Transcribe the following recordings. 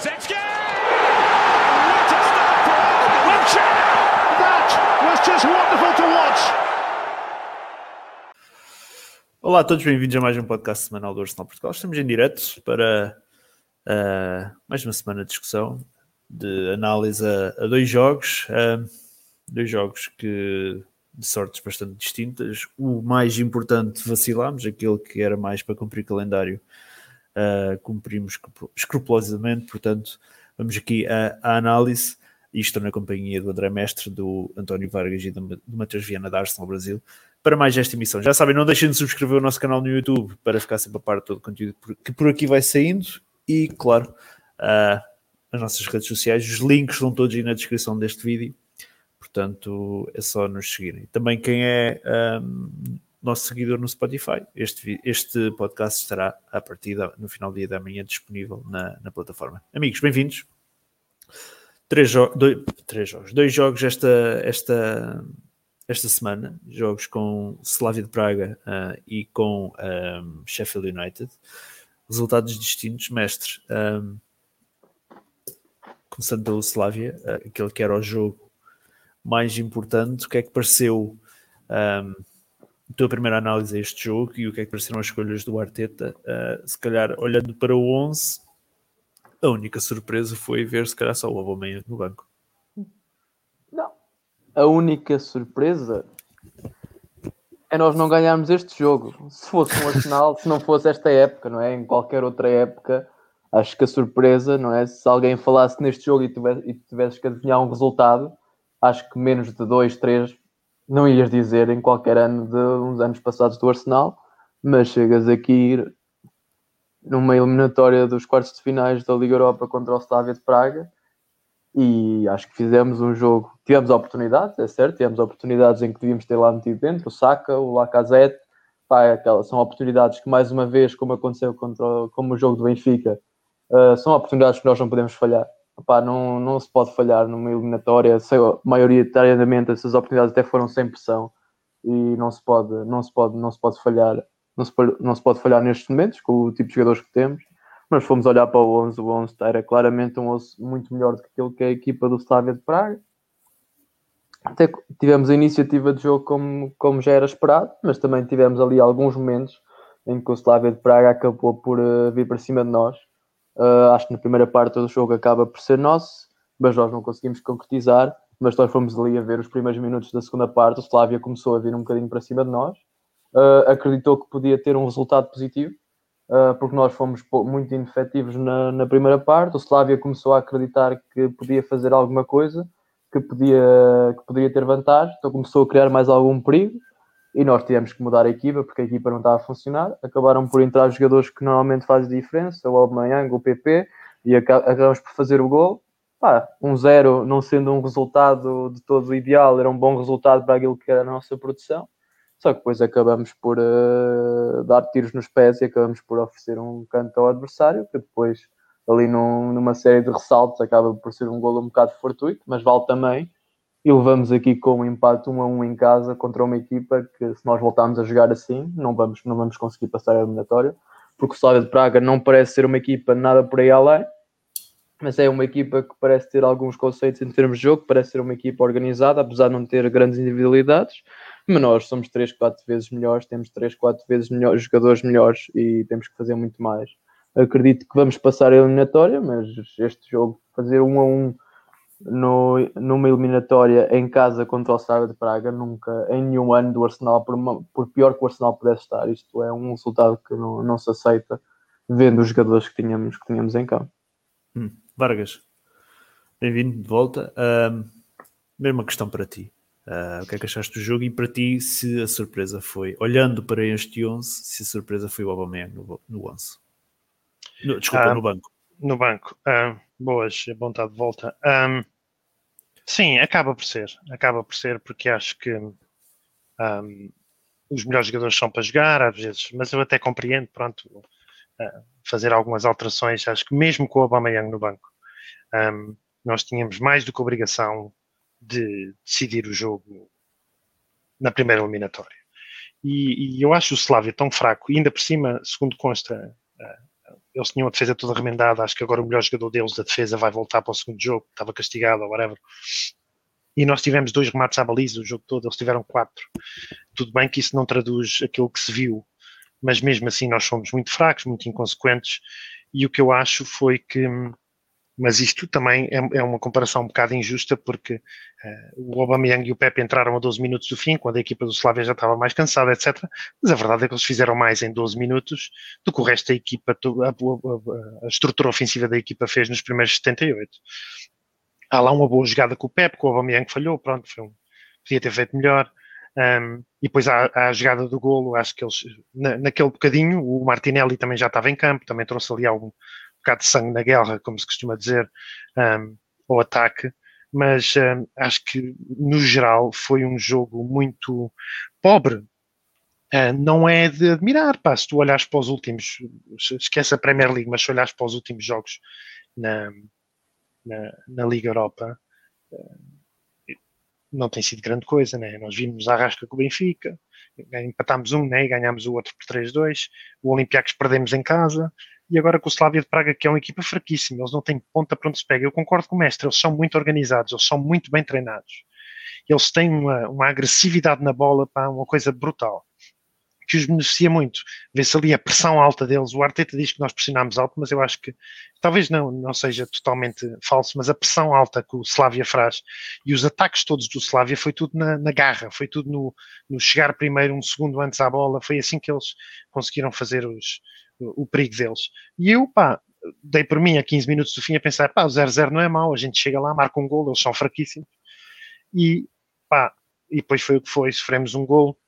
Kulusevski! What a start for Wiltshire! That was just wonderful to watch. Olá a todos, bem-vindos a mais um podcast semanal do Arsenal Portugal. Estamos em direto para uh, mais uma semana de discussão, de análise a, a dois jogos, uh, dois jogos que de sortes bastante distintas. O mais importante vacilámos, aquele que era mais para cumprir calendário, uh, cumprimos escrupulosamente, portanto, vamos aqui à, análise, isto na companhia do André Mestre, do António Vargas e do, Matheus Viana da Arsenal Brasil para mais esta emissão. Já sabem, não deixem de subscrever o nosso canal no YouTube para ficar sempre a par de todo o conteúdo que por aqui vai saindo e, claro, uh, as nossas redes sociais. Os links estão todos aí na descrição deste vídeo, portanto é só nos seguirem. Também quem é um, nosso seguidor no Spotify, este, este podcast estará a partir da, no final do dia da manhã disponível na, na plataforma. Amigos, bem-vindos. Três, jo dois, três jogos, dois jogos esta, esta esta semana, jogos com Slavia de Praga uh, e com um, Sheffield United. Resultados distintos, mestre. Um, começando pelo Slavia, uh, aquele que era o jogo mais importante, o que é que pareceu um, a tua primeira análise a este jogo e o que é que pareceram as escolhas do Arteta? Uh, se calhar, olhando para o 11, a única surpresa foi ver se calhar só o Aubameyang no banco a única surpresa é nós não ganharmos este jogo. Se fosse um Arsenal, se não fosse esta época, não é? Em qualquer outra época, acho que a surpresa, não é? Se alguém falasse neste jogo e, tivesse, e tivesses que adivinhar um resultado, acho que menos de 2, 3 não ias dizer em qualquer ano de uns anos passados do Arsenal, mas chegas aqui numa eliminatória dos quartos de finais da Liga Europa contra o Slavia de Praga e acho que fizemos um jogo, tivemos oportunidades, é certo, tivemos oportunidades em que devíamos ter lá metido dentro, o Saka, o Lacazette, pá, é aquelas, são oportunidades que mais uma vez, como aconteceu contra, como o jogo do Benfica, uh, são oportunidades que nós não podemos falhar. Não, não se pode falhar numa eliminatória, sei, maioritariamente essas oportunidades até foram sem pressão e não se pode, não se pode, não se pode falhar, não se pode, não se pode falhar nestes momentos com o tipo de jogadores que temos mas fomos olhar para o 11, o 11 era claramente um 11 muito melhor do que aquilo que é a equipa do Slavia de Praga. Até tivemos a iniciativa de jogo como, como já era esperado, mas também tivemos ali alguns momentos em que o Slavia de Praga acabou por uh, vir para cima de nós. Uh, acho que na primeira parte do jogo acaba por ser nosso, mas nós não conseguimos concretizar. Mas nós fomos ali a ver os primeiros minutos da segunda parte. O Slavia começou a vir um bocadinho para cima de nós, uh, acreditou que podia ter um resultado positivo uh, porque nós fomos muito inefetivos na, na, primeira parte. O Slavia começou a acreditar que podia fazer alguma coisa, que podia, que poderia ter vantagem, então começou a criar mais algum perigo e nós tivemos que mudar a equipa porque a equipa não estava a funcionar. Acabaram por entrar jogadores que normalmente fazem diferença, o Aubameyang, o PP, e acabamos por fazer o gol. Pá, um zero não sendo um resultado de todo ideal, era um bom resultado para aquilo que era a nossa produção. Só que depois acabamos por uh, dar tiros nos pés e acabamos por oferecer um canto ao adversário, que depois, ali num, numa série de ressaltos, acaba por ser um golo um bocado fortuito, mas vale também. E levamos aqui com um empate 1 a 1 em casa contra uma equipa que, se nós voltarmos a jogar assim, não vamos, não vamos conseguir passar a eliminatória, porque o Slavia de Praga não parece ser uma equipa nada por aí além, mas é uma equipa que parece ter alguns conceitos em termos de jogo, parece ser uma equipa organizada, apesar de não ter grandes individualidades mas nós somos 3, 4 vezes melhores, temos 3, 4 vezes melhores, jogadores melhores e temos que fazer muito mais. Acredito que vamos passar a eliminatória, mas este jogo, fazer um a um no, numa eliminatória em casa contra o Sara de Praga, nunca, em nenhum ano do Arsenal, por, uma, por pior que o Arsenal pudesse estar, isto é um resultado que não, não se aceita, vendo os jogadores que tínhamos, que tínhamos em campo. Hum. Vargas, bem-vindo de volta. Um, mesma questão para ti. Uh, o que é que achaste do jogo e para ti se a surpresa foi, olhando para este 11, se a surpresa foi o Aubameyang no, no 11? No, desculpa, uh, no banco. No banco. Uh, boas, bom estar de volta. Um, sim, acaba por ser. Acaba por ser porque acho que um, os melhores jogadores são para jogar às vezes, mas eu até compreendo, pronto, fazer algumas alterações. Acho que mesmo com o Aubameyang no banco, um, nós tínhamos mais do que obrigação de decidir o jogo na primeira eliminatória. E, e eu acho o Slavia tão fraco, e ainda por cima, segundo consta, uh, eles tinham a defesa toda remendada. Acho que agora o melhor jogador deles da defesa vai voltar para o segundo jogo, estava castigado ou whatever. E nós tivemos dois remates à baliza o jogo todo, eles tiveram quatro. Tudo bem que isso não traduz aquilo que se viu, mas mesmo assim nós fomos muito fracos, muito inconsequentes. E o que eu acho foi que mas isto também é, é, uma comparação um bocado injusta porque uh, o Aubameyang e o Pepe entraram a 12 minutos do fim, quando a equipa do Slavia já estava mais cansada, etc. Mas a verdade é que eles fizeram mais em 12 minutos do que o resto da equipa, a, a, a estrutura ofensiva da equipa fez nos primeiros 78. Há lá uma boa jogada com o Pepe, com o Aubameyang falhou, pronto, um, podia ter feito melhor. Um, e depois há, há, a jogada do golo, acho que eles, na, naquele bocadinho, o Martinelli também já estava em campo, também trouxe ali algum, bocado de sangue na guerra, como se costuma dizer, um, ataque, mas um, acho que no geral foi um jogo muito pobre. Uh, não é de admirar, pá, se tu olhares para os últimos, esquece a Premier League, mas se olhares para os últimos jogos na, na, na Liga Europa, uh, não tem sido grande coisa, né? Nós vimos a rasca com o Benfica, empatámos um, né? E ganhámos o outro por 3-2, o Olympiacos perdemos em casa, e agora com o Slavia de Praga, que é uma equipa fraquíssima, eles não têm ponta para onde se pega. Eu concordo com o mestre, eles são muito organizados, eles são muito bem treinados. Eles têm uma, uma agressividade na bola, para uma coisa brutal, que os beneficia muito. Vê-se ali a pressão alta deles. O Arteta diz que nós pressionámos alto, mas eu acho que talvez não, não seja totalmente falso, mas a pressão alta que o Slavia faz e os ataques todos do Slavia foi tudo na, na garra, foi tudo no, no chegar primeiro, um segundo antes à bola. Foi assim que eles conseguiram fazer os, o perigo deles. E eu, pá, dei por mim a 15 minutos do fim a pensar, pá, o 0-0 não é mau, a gente chega lá, marca um gol, eles são fraquíssimos. E, pá, e depois foi o que foi, sofremos um gol.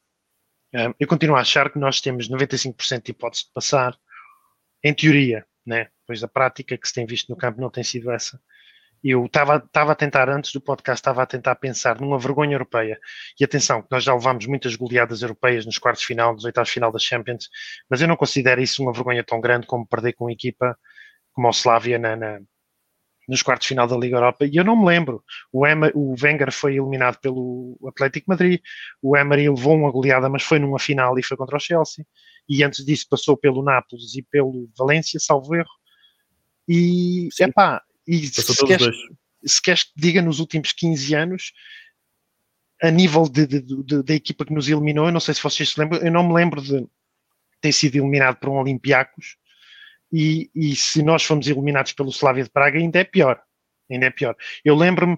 eu continuo a achar que nós temos 95% de hipótese de passar, em teoria, né? Pois a prática que se tem visto no campo não tem sido essa eu estava a tentar, antes do podcast, estava a tentar pensar numa vergonha europeia. E atenção, nós já levámos muitas goleadas europeias nos quartos de final, nos oitavos de final das Champions, mas eu não considero isso uma vergonha tão grande como perder com uma equipa como o Slavia na, na, nos quartos de final da Liga Europa. E eu não me lembro. O, Emer, o Wenger foi eliminado pelo Atlético Madrid, o Emery levou uma goleada, mas foi numa final e foi contra o Chelsea. E antes disso passou pelo Nápoles e pelo Valência, salvo erro. E, é pá, e se queres, se queres que diga nos últimos 15 anos, a nível de, de, de, da equipa que nos eliminou, eu não sei se vocês se lembram, eu não me lembro de ter sido eliminado por um Olympiacos e, e se nós fomos eliminados pelo Slavia de Praga ainda é pior. Ainda é pior. Eu lembro-me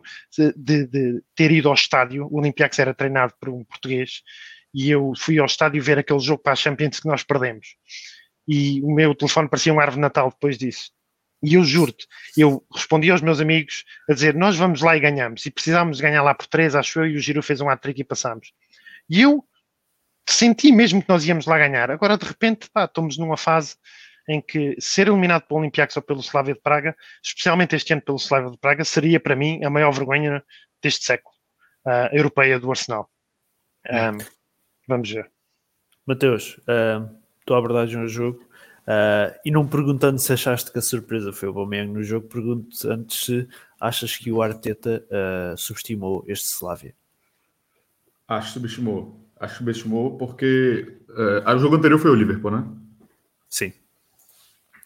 de, de, ter ido ao estádio, o Olympiacos era treinado por um português e eu fui ao estádio ver aquele jogo para a Champions que nós perdemos. E o meu telefone parecia um árvore Natal depois disso. E eu juro-te, eu respondi aos meus amigos a dizer: Nós vamos lá e ganhamos. E precisámos ganhar lá por três, acho eu, e o Giro fez um hat-trick e passámos. E eu senti mesmo que nós íamos lá ganhar. Agora, de repente, pá, estamos numa fase em que ser eliminado pelo Olympiacos ou pelo Slavia de Praga, especialmente este ano pelo Slavia de Praga, seria para mim a maior vergonha deste século, uh, europeia do Arsenal. Um, vamos ver. Mateus, uh, tua abordagem ao jogo Uh, e não perguntando se achaste que a surpresa foi o Aubameyang no jogo, pergunto antes se achas que o Arteta uh, subestimou este Slavia. Acho que subestimou. Acho que subestimou porque uh, o jogo anterior foi o Liverpool, né? Sim.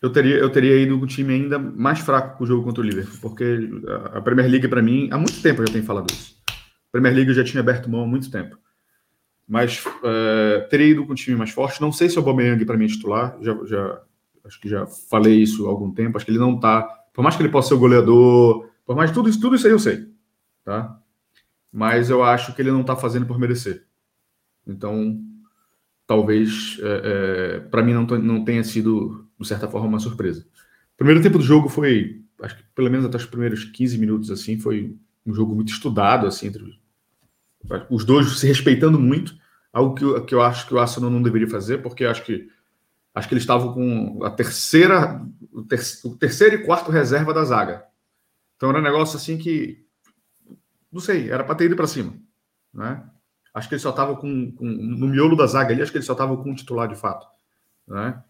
Eu teria, eu teria ido com um time ainda mais fraco que o jogo contra o Liverpool, porque a Premier League, para mim, há muito tempo eu já tenho falado isso. A Premier League eu já tinha aberto mão há muito tempo mas uh, teria ido com um time mais forte. Não sei se o Aubameyang para mim é titular, já, já, acho que já falei isso há algum tempo. Acho que ele não está, por mais que ele possa ser o goleador, por mais tudo isso, tudo isso aí eu sei, tá? Mas eu acho que ele não está fazendo por merecer. Então, talvez é, é, para mim não, não tenha sido de certa forma uma surpresa. O primeiro tempo do jogo foi, acho que pelo menos até os primeiros 15 minutos assim, foi um jogo muito estudado assim entre os dois se respeitando muito, algo que eu, que eu acho que o Arsenal não deveria fazer, porque acho que acho que eles estavam com a terceira, o, ter, o terceiro e quarto reserva da zaga. Então era um negócio assim que não sei, era para ter ido para cima, né? Acho que ele só estava com, com, no miolo da zaga ali, acho que ele só estava com um titular de fato, né?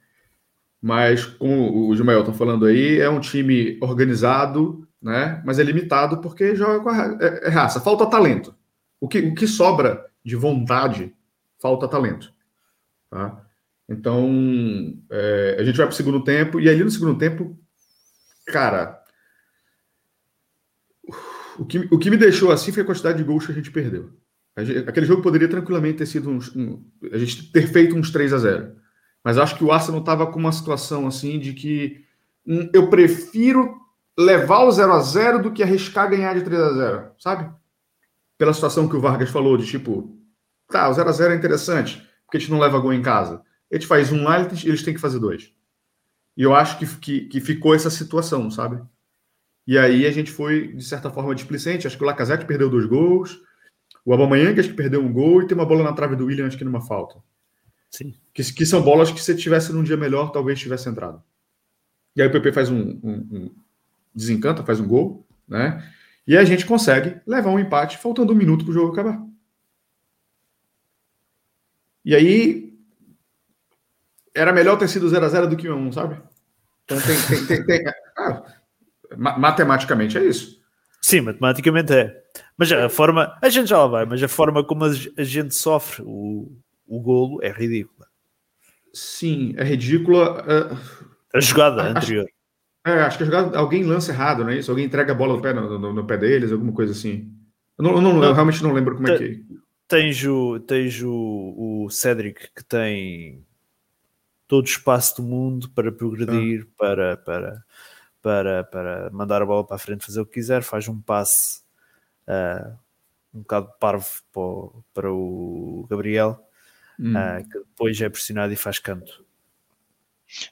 Mas como o Gilmael está falando aí, é um time organizado, né? Mas é limitado porque joga com a é, é raça, falta talento. O que, o que sobra de vontade, falta talento. Tá? Então, é, a gente vai para o segundo tempo, e ali no segundo tempo, cara, o que, o que me deixou assim foi a quantidade de gols que a gente perdeu. A gente, aquele jogo poderia tranquilamente ter sido uns, um, a gente ter feito uns 3 a 0 Mas acho que o Arsenal estava com uma situação assim de que hum, eu prefiro levar o 0 a 0 do que arriscar ganhar de 3 a 0 sabe? Pela situação que o Vargas falou, de tipo, tá, o 0 a 0 é interessante, porque a gente não leva gol em casa. A gente faz um lá, eles têm que fazer dois. E eu acho que, que, que ficou essa situação, sabe? E aí a gente foi, de certa forma, displicente. Acho que o Lacazette perdeu dois gols, o Aubameyang acho que perdeu um gol e tem uma bola na trave do William, acho que numa falta. Sim. Que, que são bolas que se tivesse num dia melhor, talvez tivesse entrado. E aí o PP faz um, um, um desencanta, faz um gol, né? E a gente consegue levar um empate, faltando um minuto para o jogo acabar. E aí era melhor ter sido 0 a 0 do que 1 1 sabe? Então tem, tem, tem, tem ah, matematicamente é isso. Sim, matematicamente é. Mas a forma, a gente já lá vai, mas a forma como a gente sofre o, o golo é ridícula. Sim, é ridícula. Uh, a jogada acho, anterior. É, acho que jogada, alguém lança errado, não é isso? Alguém entrega a bola no pé, no, no, no pé deles, alguma coisa assim. Eu, não, eu, não, eu realmente não lembro como é que é. Tens o, tens o, o Cedric que tem todo o espaço do mundo para progredir, ah. para, para, para, para mandar a bola para a frente, fazer o que quiser, faz um passe uh, um bocado parvo para o, para o Gabriel, hum. uh, que depois é pressionado e faz canto.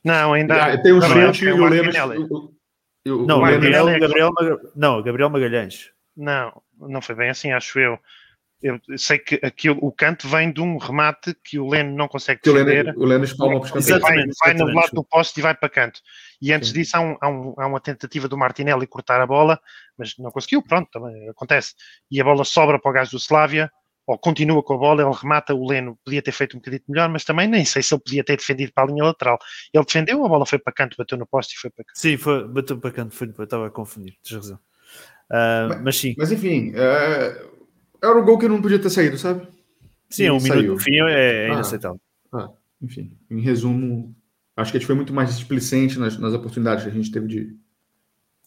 Não, ainda ah, tem um chute e o Lemos. Não, Gabriel, Gabriel, não, Gabriel Magalhães. Não, não foi bem assim, acho eu. Eu sei que aquilo, o canto vem de um remate que o Leno não consegue que defender. O Leno, espalma para os Vai, vai no lado do poste e vai para canto. E antes Sim. disso há, um, há, um, há, uma tentativa do Martinelli cortar a bola, mas não conseguiu, pronto, também acontece. E a bola sobra para o gajo do Slavia, ou continua com a bola, ele remata, o Leno podia ter feito um bocadinho melhor, mas também nem sei se ele podia ter defendido para a linha lateral. Ele defendeu, a bola foi para canto, bateu no poste e foi para canto. Sim, foi, bateu para canto, foi, estava a confundir, tens razão. Uh, mas, mas, sim. Mas enfim, uh, era o gol que não podia ter saído, sabe? Sim, um minuto no fim é, é inaceitável. Ah, ah, enfim, em resumo, acho que a gente foi muito mais displicente nas, nas oportunidades que a gente teve de,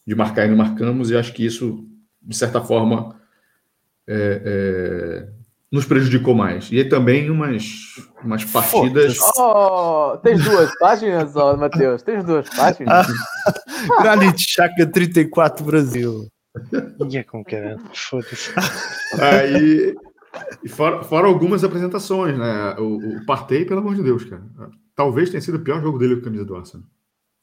de marcar e não marcamos, e acho que isso, de certa forma, é, é, nos prejudicou mais. E também umas, umas partidas. Oh, tens duas páginas, oh, Matheus? Tens duas páginas? Granite Chaca 34 Brasil. Ia com caramba, foda-se. Aí, fora, fora, algumas apresentações, né? O, o Partey, pelo amor de Deus, cara. Talvez tenha sido o pior jogo dele com a camisa do Arsenal.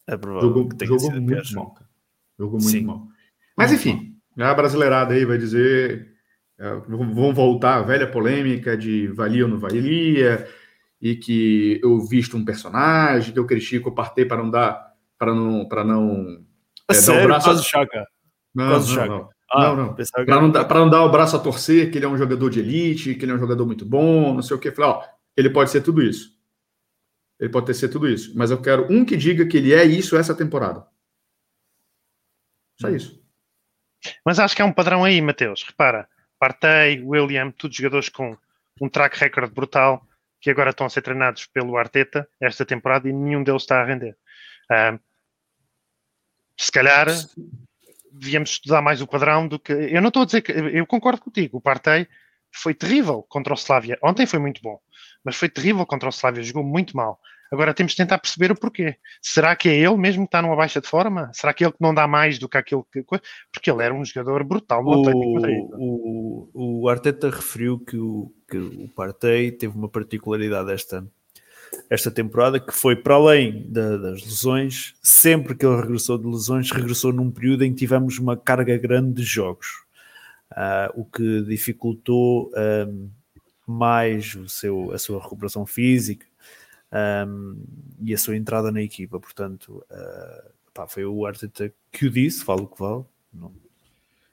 É provável. Jogou, jogou muito mal, cara. Jogou muito Sim. mal. Mas enfim, a brasileirada aí vai dizer. É, vão voltar a velha polêmica de valia ou não valia, e que eu visto um personagem, que eu critico o Partey para não dar. para não. Para não é, Sério, dar o braço. Chaca. Não, não, não. Ah, não, não. Para não, dar, não dar o braço a torcer, que ele é um jogador de elite, que ele é um jogador muito bom, não sei o que. Falei, ó, ele pode ser tudo isso. Ele pode ter ser tudo isso. Mas eu quero um que diga que ele é isso essa temporada. Só isso. Mas acho que é um padrão aí, Mateus. Repara, Partey, William, todos jogadores com um track record brutal, que agora estão a ser treinados pelo Arteta esta temporada e nenhum deles está a render. Uh, se calhar devíamos estudar mais o padrão do que. Eu não estou a dizer que. Eu concordo contigo, o Partey foi terrível contra o Slavia. Ontem foi muito bom, mas foi terrível contra o Slavia, jogou muito mal. Agora temos de tentar perceber o porquê. Será que é ele mesmo que está numa baixa de forma? Será que é ele que não dá mais do que aquilo que. Porque ele era um jogador brutal no Atlético Madrid. O, o Arteta referiu que o, que o Partey teve uma particularidade esta esta temporada, que foi para além da, das lesões, sempre que ele regressou de lesões, regressou num período em que tivemos uma carga grande de jogos, uh, o que dificultou um, mais o seu, a sua recuperação física um, e a sua entrada na equipa. Portanto, uh, pá, foi o Arteta que o disse, falo o que vale. Não,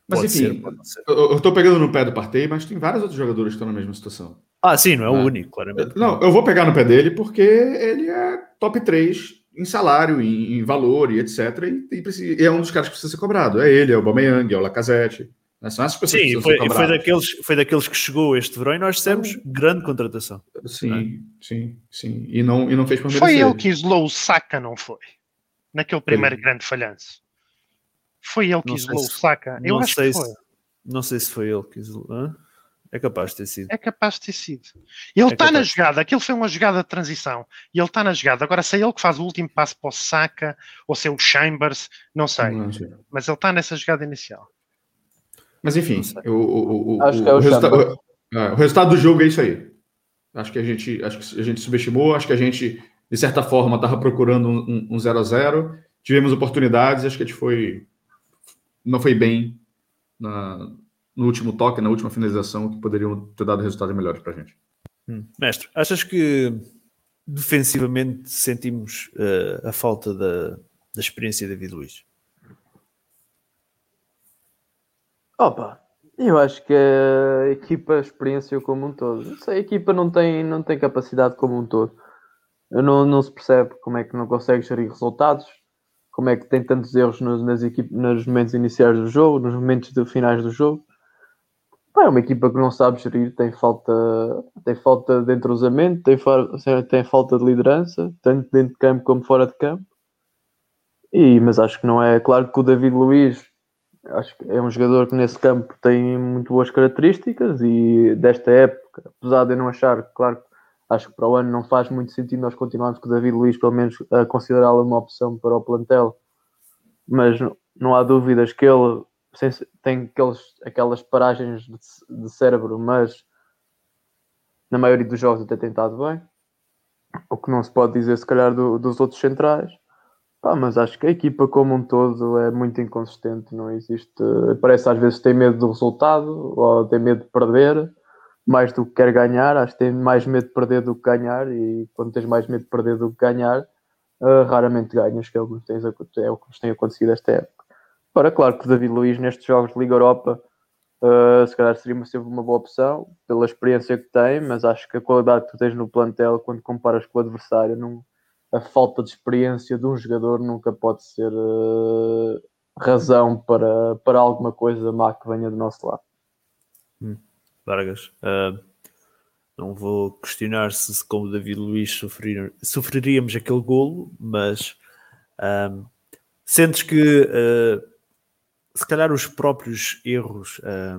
mas enfim, ser, eu estou pegando no pé do Partey, mas tem vários outros jogadores que estão na mesma situação. Ah, sim, não é o né? único, claramente. Não, eu vou pegar no pé dele porque ele é top 3 em salário, em, em valor e etc. E, e, é um dos caras que precisa ser cobrado. É ele, é o Bameyang, é o Lacazette. São essas pessoas que Sim, foi, foi, daqueles, foi daqueles que chegou este verão e nós dissemos grande contratação. Sim, sim, sim. E não, e não fez por Foi ele que isolou o Saka, não foi? Naquele primeiro grande falhanço. Foi ele que Não isolou o se- Saka. Eu não, acho sei que foi. se, não sei se foi ele que isolou. Hã? É capaz de ter sido. É capaz de ter sido. Ele É está na jogada, aquilo foi uma jogada de transição. E ele está na jogada. Agora, se é ele que faz o último passo para o Saka, ou se é o Chambers, não sei. Não sei. Mas ele está nessa jogada inicial. Mas enfim, o, o, o, Acho que é o o- é, o resultado do jogo é isso aí. Acho que a gente, acho que a gente subestimou, acho que a gente, de certa forma, estava procurando um um 0 a 0 Tivemos oportunidades, acho que a gente foi. Não foi bem na- no último toque, na última finalização, que poderiam ter dado resultados melhores para a gente. Hum. Mestre, achas que defensivamente sentimos eh, a falta da, da experiência de David Luiz? Opa, eu acho que a equipa experienciou como um todo. Sei, a equipa não tem, não tem capacidade como um todo. Não, não se percebe como é que não consegue gerir resultados, como é que tem tantos erros nos, nas equip, nos momentos iniciais do jogo, nos momentos de, finais do jogo. É uma equipa que não sabe gerir, tem falta, tem falta de entrosamento, tem, tem falta de liderança, tanto dentro de campo como fora de campo. E, mas acho que não é. Claro que o David Luiz acho que é um jogador que nesse campo tem muito boas características e desta época, apesar de eu não achar, claro, acho que para o ano não faz muito sentido nós continuarmos com o David Luiz, pelo menos a considerá-lo uma opção para o plantel, mas não, há dúvidas que ele tem aqueles, aquelas paragens de, de cérebro, mas na maioria dos jogos até tem estado bem, o que não se pode dizer se calhar do- dos outros centrais. Mas acho que a equipa como um todo é muito inconsistente, não existe. Parece às vezes tem medo do resultado ou tem medo de perder mais do que quer ganhar. Acho que tem mais medo de perder do que ganhar, e quando tens mais medo de perder do que ganhar, ah, raramente ganhas, que é o que, tem, é o que nos tem acontecido esta época. Ora, claro que o David Luiz nestes jogos de Liga Europa ah, se calhar seria sempre uma boa opção pela experiência que tem, mas acho que a qualidade que tu tens no plantel quando comparas com o adversário não a falta de experiência de um jogador nunca pode ser eh, razão para, para alguma coisa má que venha do nosso lado. Vargas, ah, não vou questionar se, como David Luiz sofrer, sofreríamos aquele golo, mas ah, sentes que ah, se calhar os próprios erros ah,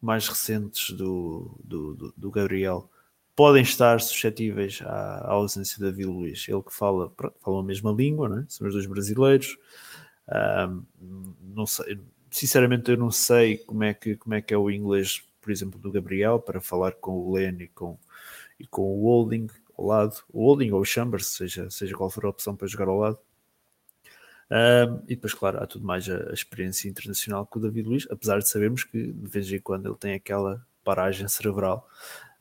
mais recentes do, do- do Gabriel podem estar suscetíveis à, à ausência de David Luiz. Ele que fala, fala a mesma língua, não é? são os dois brasileiros. Não sei, sinceramente eu não sei como é que, como é, que é o inglês, por exemplo, do Gabriel para falar com o Len e com, e com o Holding ao lado, o Holding ou o Chambers, seja, seja qual for a opção para jogar ao lado. Um, e depois, claro, há tudo mais a, a experiência internacional com o David Luiz, apesar de sabermos que de vez em quando ele tem aquela paragem cerebral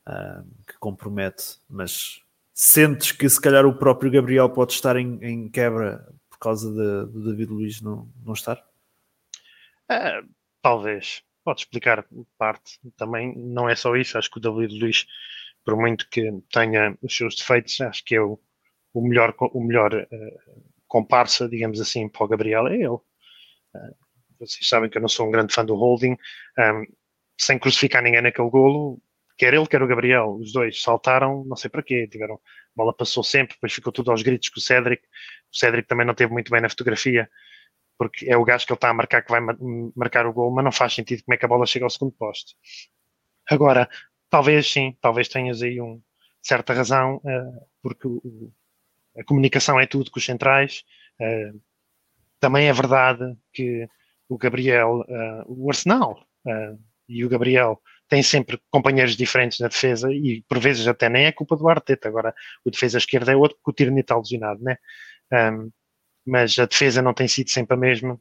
um, que compromete, mas sentes que se calhar o próprio Gabriel pode estar em, em quebra por causa do David Luiz não, não estar? Ah, talvez. Pode explicar parte. Também não é só isso. Acho que o David Luiz, por muito que tenha os seus defeitos, acho que é o, o melhor, o melhor eh, comparsa, digamos assim, para o Gabriel é ele. Ah, vocês sabem que eu não sou um grande fã do Holding. Ahm, sem crucificar ninguém naquele golo, quer ele, quer o Gabriel, os dois saltaram, não sei para quê, tiveram, a bola passou sempre, depois ficou tudo aos gritos com o Cédric. O Cédric também não teve muito bem na fotografia porque é o gajo que ele está a marcar que vai ma- marcar o gol, mas não faz sentido como é que a bola chega ao segundo poste. Agora, talvez sim, talvez tenhas aí um certa razão, eh, porque a comunicação é tudo com os centrais. eh, também é verdade que o Gabriel, eh, o Arsenal e o Gabriel têm sempre companheiros diferentes na defesa e por vezes até nem é culpa do Arteta. Agora, o defesa esquerda é outro porque o Tierney está lesionado, né? Um, mas a defesa não tem sido sempre a mesma.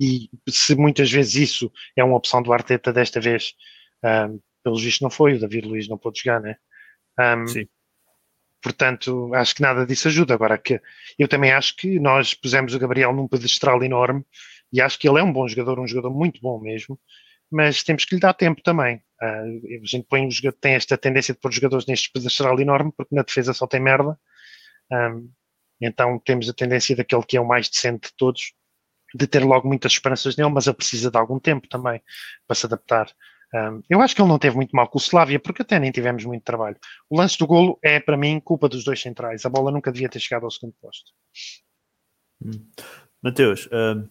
E se muitas vezes isso é uma opção do Arteta, desta vez, um, pelos vistos, não foi. O David Luiz não pôde jogar, né? Um, Sim. Portanto, acho que nada disso ajuda. Agora, que eu também acho que nós pusemos o Gabriel num pedestral enorme e acho que ele é um bom jogador, um jogador muito bom mesmo, mas temos que lhe dar tempo também. Ah, a gente põe, os tem esta tendência de pôr jogadores neste pedestral enorme porque na defesa só tem merda. Um, então temos a tendência daquele que é o mais decente de todos de ter logo muitas esperanças nele, mas ele precisa de algum tempo também para se adaptar. Um, eu acho que ele não teve muito mal com o Slavia, porque até nem tivemos muito trabalho. O lance do golo é, para mim, culpa dos dois centrais. A bola nunca devia ter chegado ao segundo posto. Hum. Mateus, uh,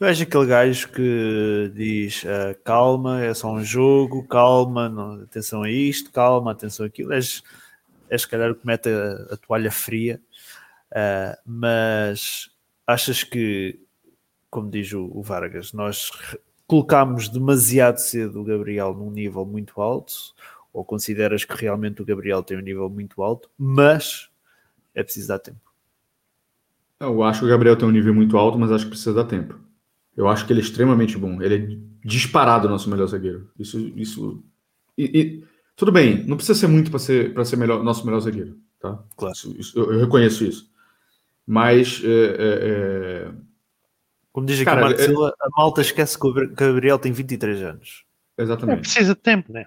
tu és aquele gajo que diz uh, calma, é só um jogo, calma, não, atenção a isto, calma, atenção a aquilo. És, és se calhar o que mete a, a toalha fria, uh, mas achas que, como diz o, o Vargas, nós colocámos demasiado cedo o Gabriel num nível muito alto, ou consideras que realmente o Gabriel tem um nível muito alto, mas é preciso dar tempo? Eu acho que o Gabriel tem um nível muito alto, mas acho que precisa dar tempo. Eu acho que ele é extremamente bom. Ele é disparado nosso melhor zagueiro. Isso, isso. E, e tudo bem, não precisa ser muito para ser para ser melhor, nosso melhor zagueiro, tá? Claro. Isso, isso, eu, eu, reconheço isso. Mas é, é, é como diz aqui Cara, o é... A malta esquece que o Gabriel tem 23 anos. Exatamente. É, precisa de tempo, né?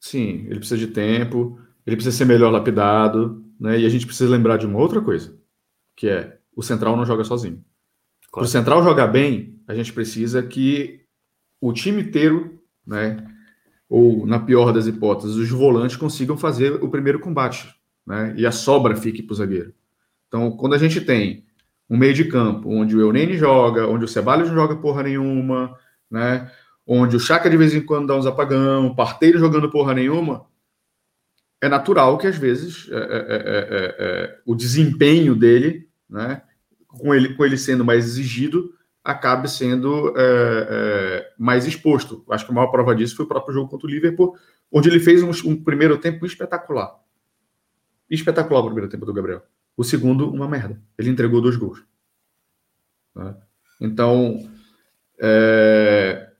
Sim, ele precisa de tempo, ele precisa ser melhor lapidado, né? E a gente precisa lembrar de uma outra coisa, que é o central não joga sozinho. Claro. Para o central jogar bem, a gente precisa que o time inteiro, né? Ou, na pior das hipóteses, os volantes consigam fazer o primeiro combate, né? E a sobra fique para o zagueiro. Então, quando a gente tem um meio de campo onde o Eunene joga, onde o Ceballos não joga porra nenhuma, né? Onde o Chaka de vez em quando dá uns apagão, o Parteiro jogando porra nenhuma, é natural que às vezes é, é, é, o desempenho dele, né? Com ele, com ele sendo mais exigido, acabe sendo mais exposto. Acho que a maior prova disso foi o próprio jogo contra o Liverpool, onde ele fez um, um primeiro tempo espetacular. Espetacular o primeiro tempo do Gabriel. O segundo, uma merda. Ele entregou dois gols. Né? Então, é,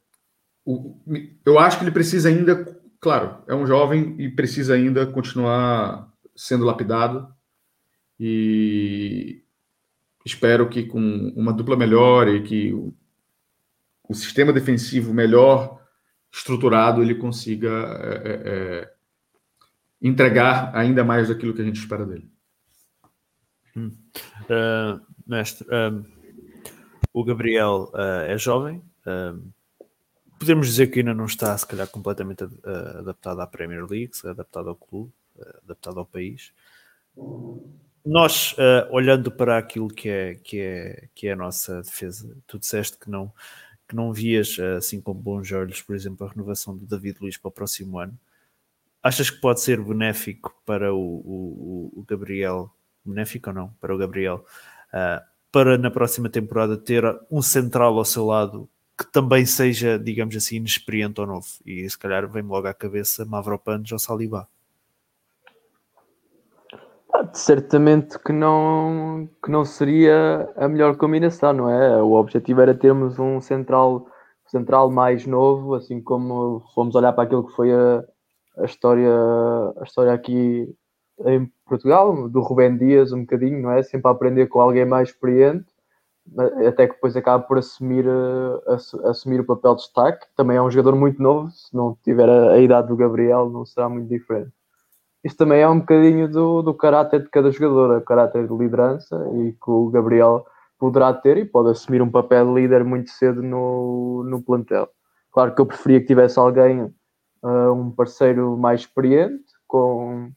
o, eu acho que ele precisa ainda, claro, é um jovem e precisa ainda continuar sendo lapidado. E espero que com uma dupla melhor e que o, o sistema defensivo melhor estruturado ele consiga é, é, é entregar ainda mais daquilo que a gente espera dele. Uh, mestre, um, o Gabriel uh, é jovem. Podemos dizer que ainda não está, se calhar, completamente uh, adaptado à Premier League, adaptado ao clube, adaptado ao país. Nós, olhando para aquilo que é, que, é, que é a nossa defesa, tu disseste que não, que não vias assim com bons olhos, por exemplo, a renovação do David Luiz para o próximo ano. Achas que pode ser benéfico para o, o, o Gabriel benéfico ou não para o Gabriel, uh, para na próxima temporada ter um central ao seu lado que também seja, digamos assim, inexperiente ou novo. E se calhar vem logo à cabeça Mavropanos ou Saliba. Ah, certamente que não, que não seria a melhor combinação, não é? O objetivo era termos um central, central mais novo, assim como fomos olhar para aquilo que foi a, a história, a história aqui em Portugal, do Rubem Dias, um bocadinho, não é? Sempre a aprender com alguém mais experiente, até que depois acaba por assumir, uh, assumir o papel de destaque. Também é um jogador muito novo, se não tiver a, a idade do Gabriel, não será muito diferente. Isso também é um bocadinho do, do caráter de cada jogador, o caráter de liderança, e que o Gabriel poderá ter e pode assumir um papel de líder muito cedo no, no plantel. Claro que eu preferia que tivesse alguém, uh, um parceiro mais experiente, com,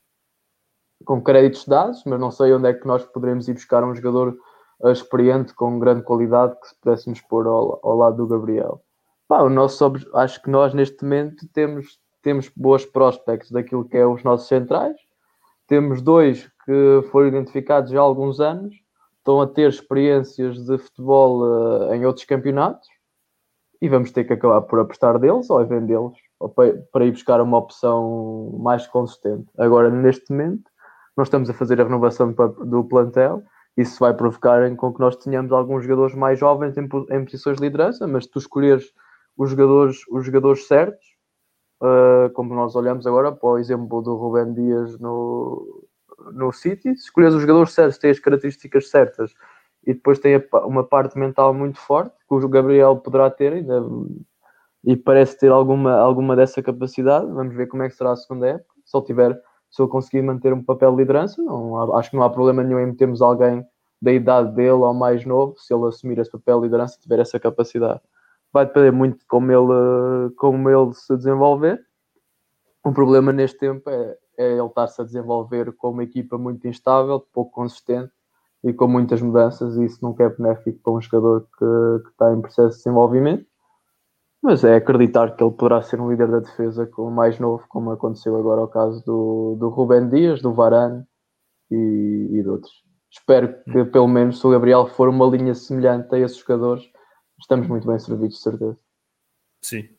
com créditos dados, mas não sei onde é que nós poderemos ir buscar um jogador uh, experiente com grande qualidade que se pudéssemos pôr ao, ao lado do Gabriel. Pá, o nosso, acho que nós neste momento temos, temos boas prospects daquilo que é os nossos centrais. Temos dois que foram identificados há alguns anos, estão a ter experiências de futebol uh, em outros campeonatos e vamos ter que acabar por apostar deles ou vendê-los para ir buscar uma opção mais consistente. Agora, neste momento, nós estamos a fazer a renovação do plantel, isso vai provocar com que nós tenhamos alguns jogadores mais jovens em, em posições de liderança, mas se tu escolheres os jogadores, os jogadores certos, uh, como nós olhamos agora para o exemplo do Rubén Dias no, no City, se escolheres os jogadores certos, têm as características certas e depois tem uma parte mental muito forte que o Gabriel poderá ter ainda, e parece ter alguma, alguma dessa capacidade. Vamos ver como é que será a segunda época. Se ele tiver se ele conseguir manter um papel de liderança, não, acho que não há problema nenhum em metermos alguém da idade dele ou mais novo, se ele assumir esse papel de liderança, tiver essa capacidade. Vai depender muito de como ele, como ele se desenvolver. O problema neste tempo é, é ele estar-se a desenvolver com uma equipa muito instável, pouco consistente e com muitas mudanças, e isso nunca é benéfico para um jogador que, que está em processo de desenvolvimento. Mas é acreditar que ele poderá ser um líder da defesa com o mais novo, como aconteceu agora ao caso do, do Rubem Dias, do Varane e, e de outros. Espero que pelo menos se o Gabriel for uma linha semelhante a esses jogadores, estamos muito bem servidos, de certeza. Sim,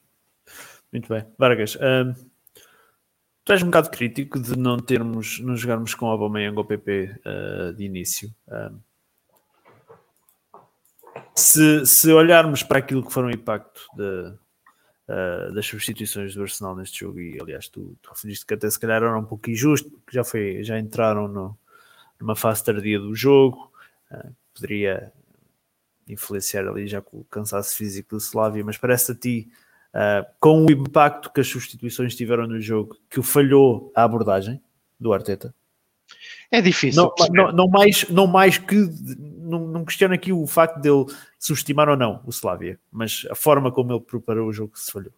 muito bem. Vargas, hum, tu és um bocado crítico de não termos, não jogarmos com Aubameyang ou PP uh, de início. Hum, se, se olharmos para aquilo que foram o impacto de, uh, das substituições do Arsenal neste jogo, e aliás, tu, tu referiste que até se calhar era um pouco injusto, porque já, foi, já entraram no, numa fase tardia do jogo, uh, poderia influenciar ali já com o cansaço físico do Slavia, mas parece a ti, uh, com o impacto que as substituições tiveram no jogo, que o falhou a abordagem do Arteta? É difícil. Não, não, não, mais, não mais que. Não, não questiono aqui o facto dele subestimar ou não o Slavia, mas a forma como ele preparou o jogo que se falhou.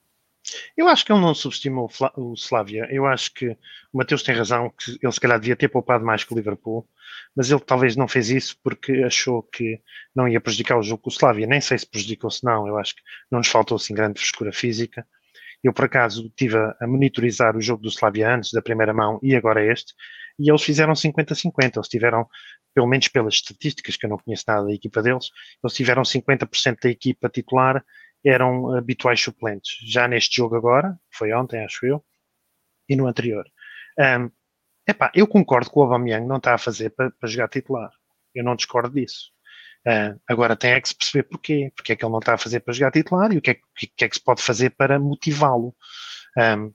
Eu acho que ele não subestimou o Slavia. Eu acho que o Mateus tem razão, que ele se calhar devia ter poupado mais que o Liverpool, mas ele talvez não fez isso porque achou que não ia prejudicar o jogo com o Slavia. Nem sei se prejudicou se não. Eu acho que não nos faltou assim grande frescura física. Eu, por acaso, estive a monitorizar o jogo do Slavia antes da primeira mão e agora este, e eles fizeram 50-50. Eles tiveram, pelo menos pelas estatísticas, que eu não conheço nada da equipa deles, eles tiveram 50% da equipa titular eram habituais suplentes. Já neste jogo agora, foi ontem, acho eu, e no anterior. Um, epá, eu concordo que o Aubameyang não está a fazer para, para jogar titular. Eu não discordo disso. Uh, agora tem é que se perceber porquê. Porque é que ele não está a fazer para jogar titular e o que é, que, que, é que se pode fazer para motivá-lo um,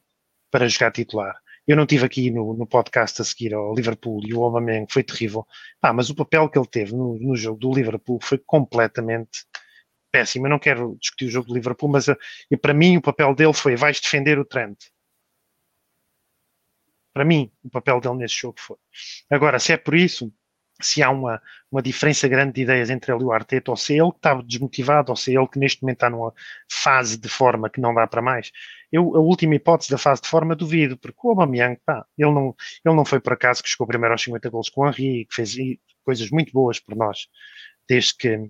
para jogar titular. Eu não tive aqui no, no, podcast a seguir ao Liverpool e o Aubameyang foi terrível. Ah, mas o papel que ele teve no, no, jogo do Liverpool foi completamente péssimo. Eu não quero discutir o jogo do Liverpool, mas uh, para mim o papel dele foi vais defender o Trent. Para mim, o papel dele nesse jogo foi. Agora, se é por isso, se há uma, uma diferença grande de ideias entre ele e o Arteta, ou se é ele que está desmotivado, ou se é ele que neste momento está numa fase de forma que não dá para mais. Eu, a última hipótese da fase de forma, duvido, porque o Aubameyang, pá, ele não, ele não foi por acaso que chegou primeiro aos 50 gols com o Henry, que fez coisas muito boas por nós, desde que,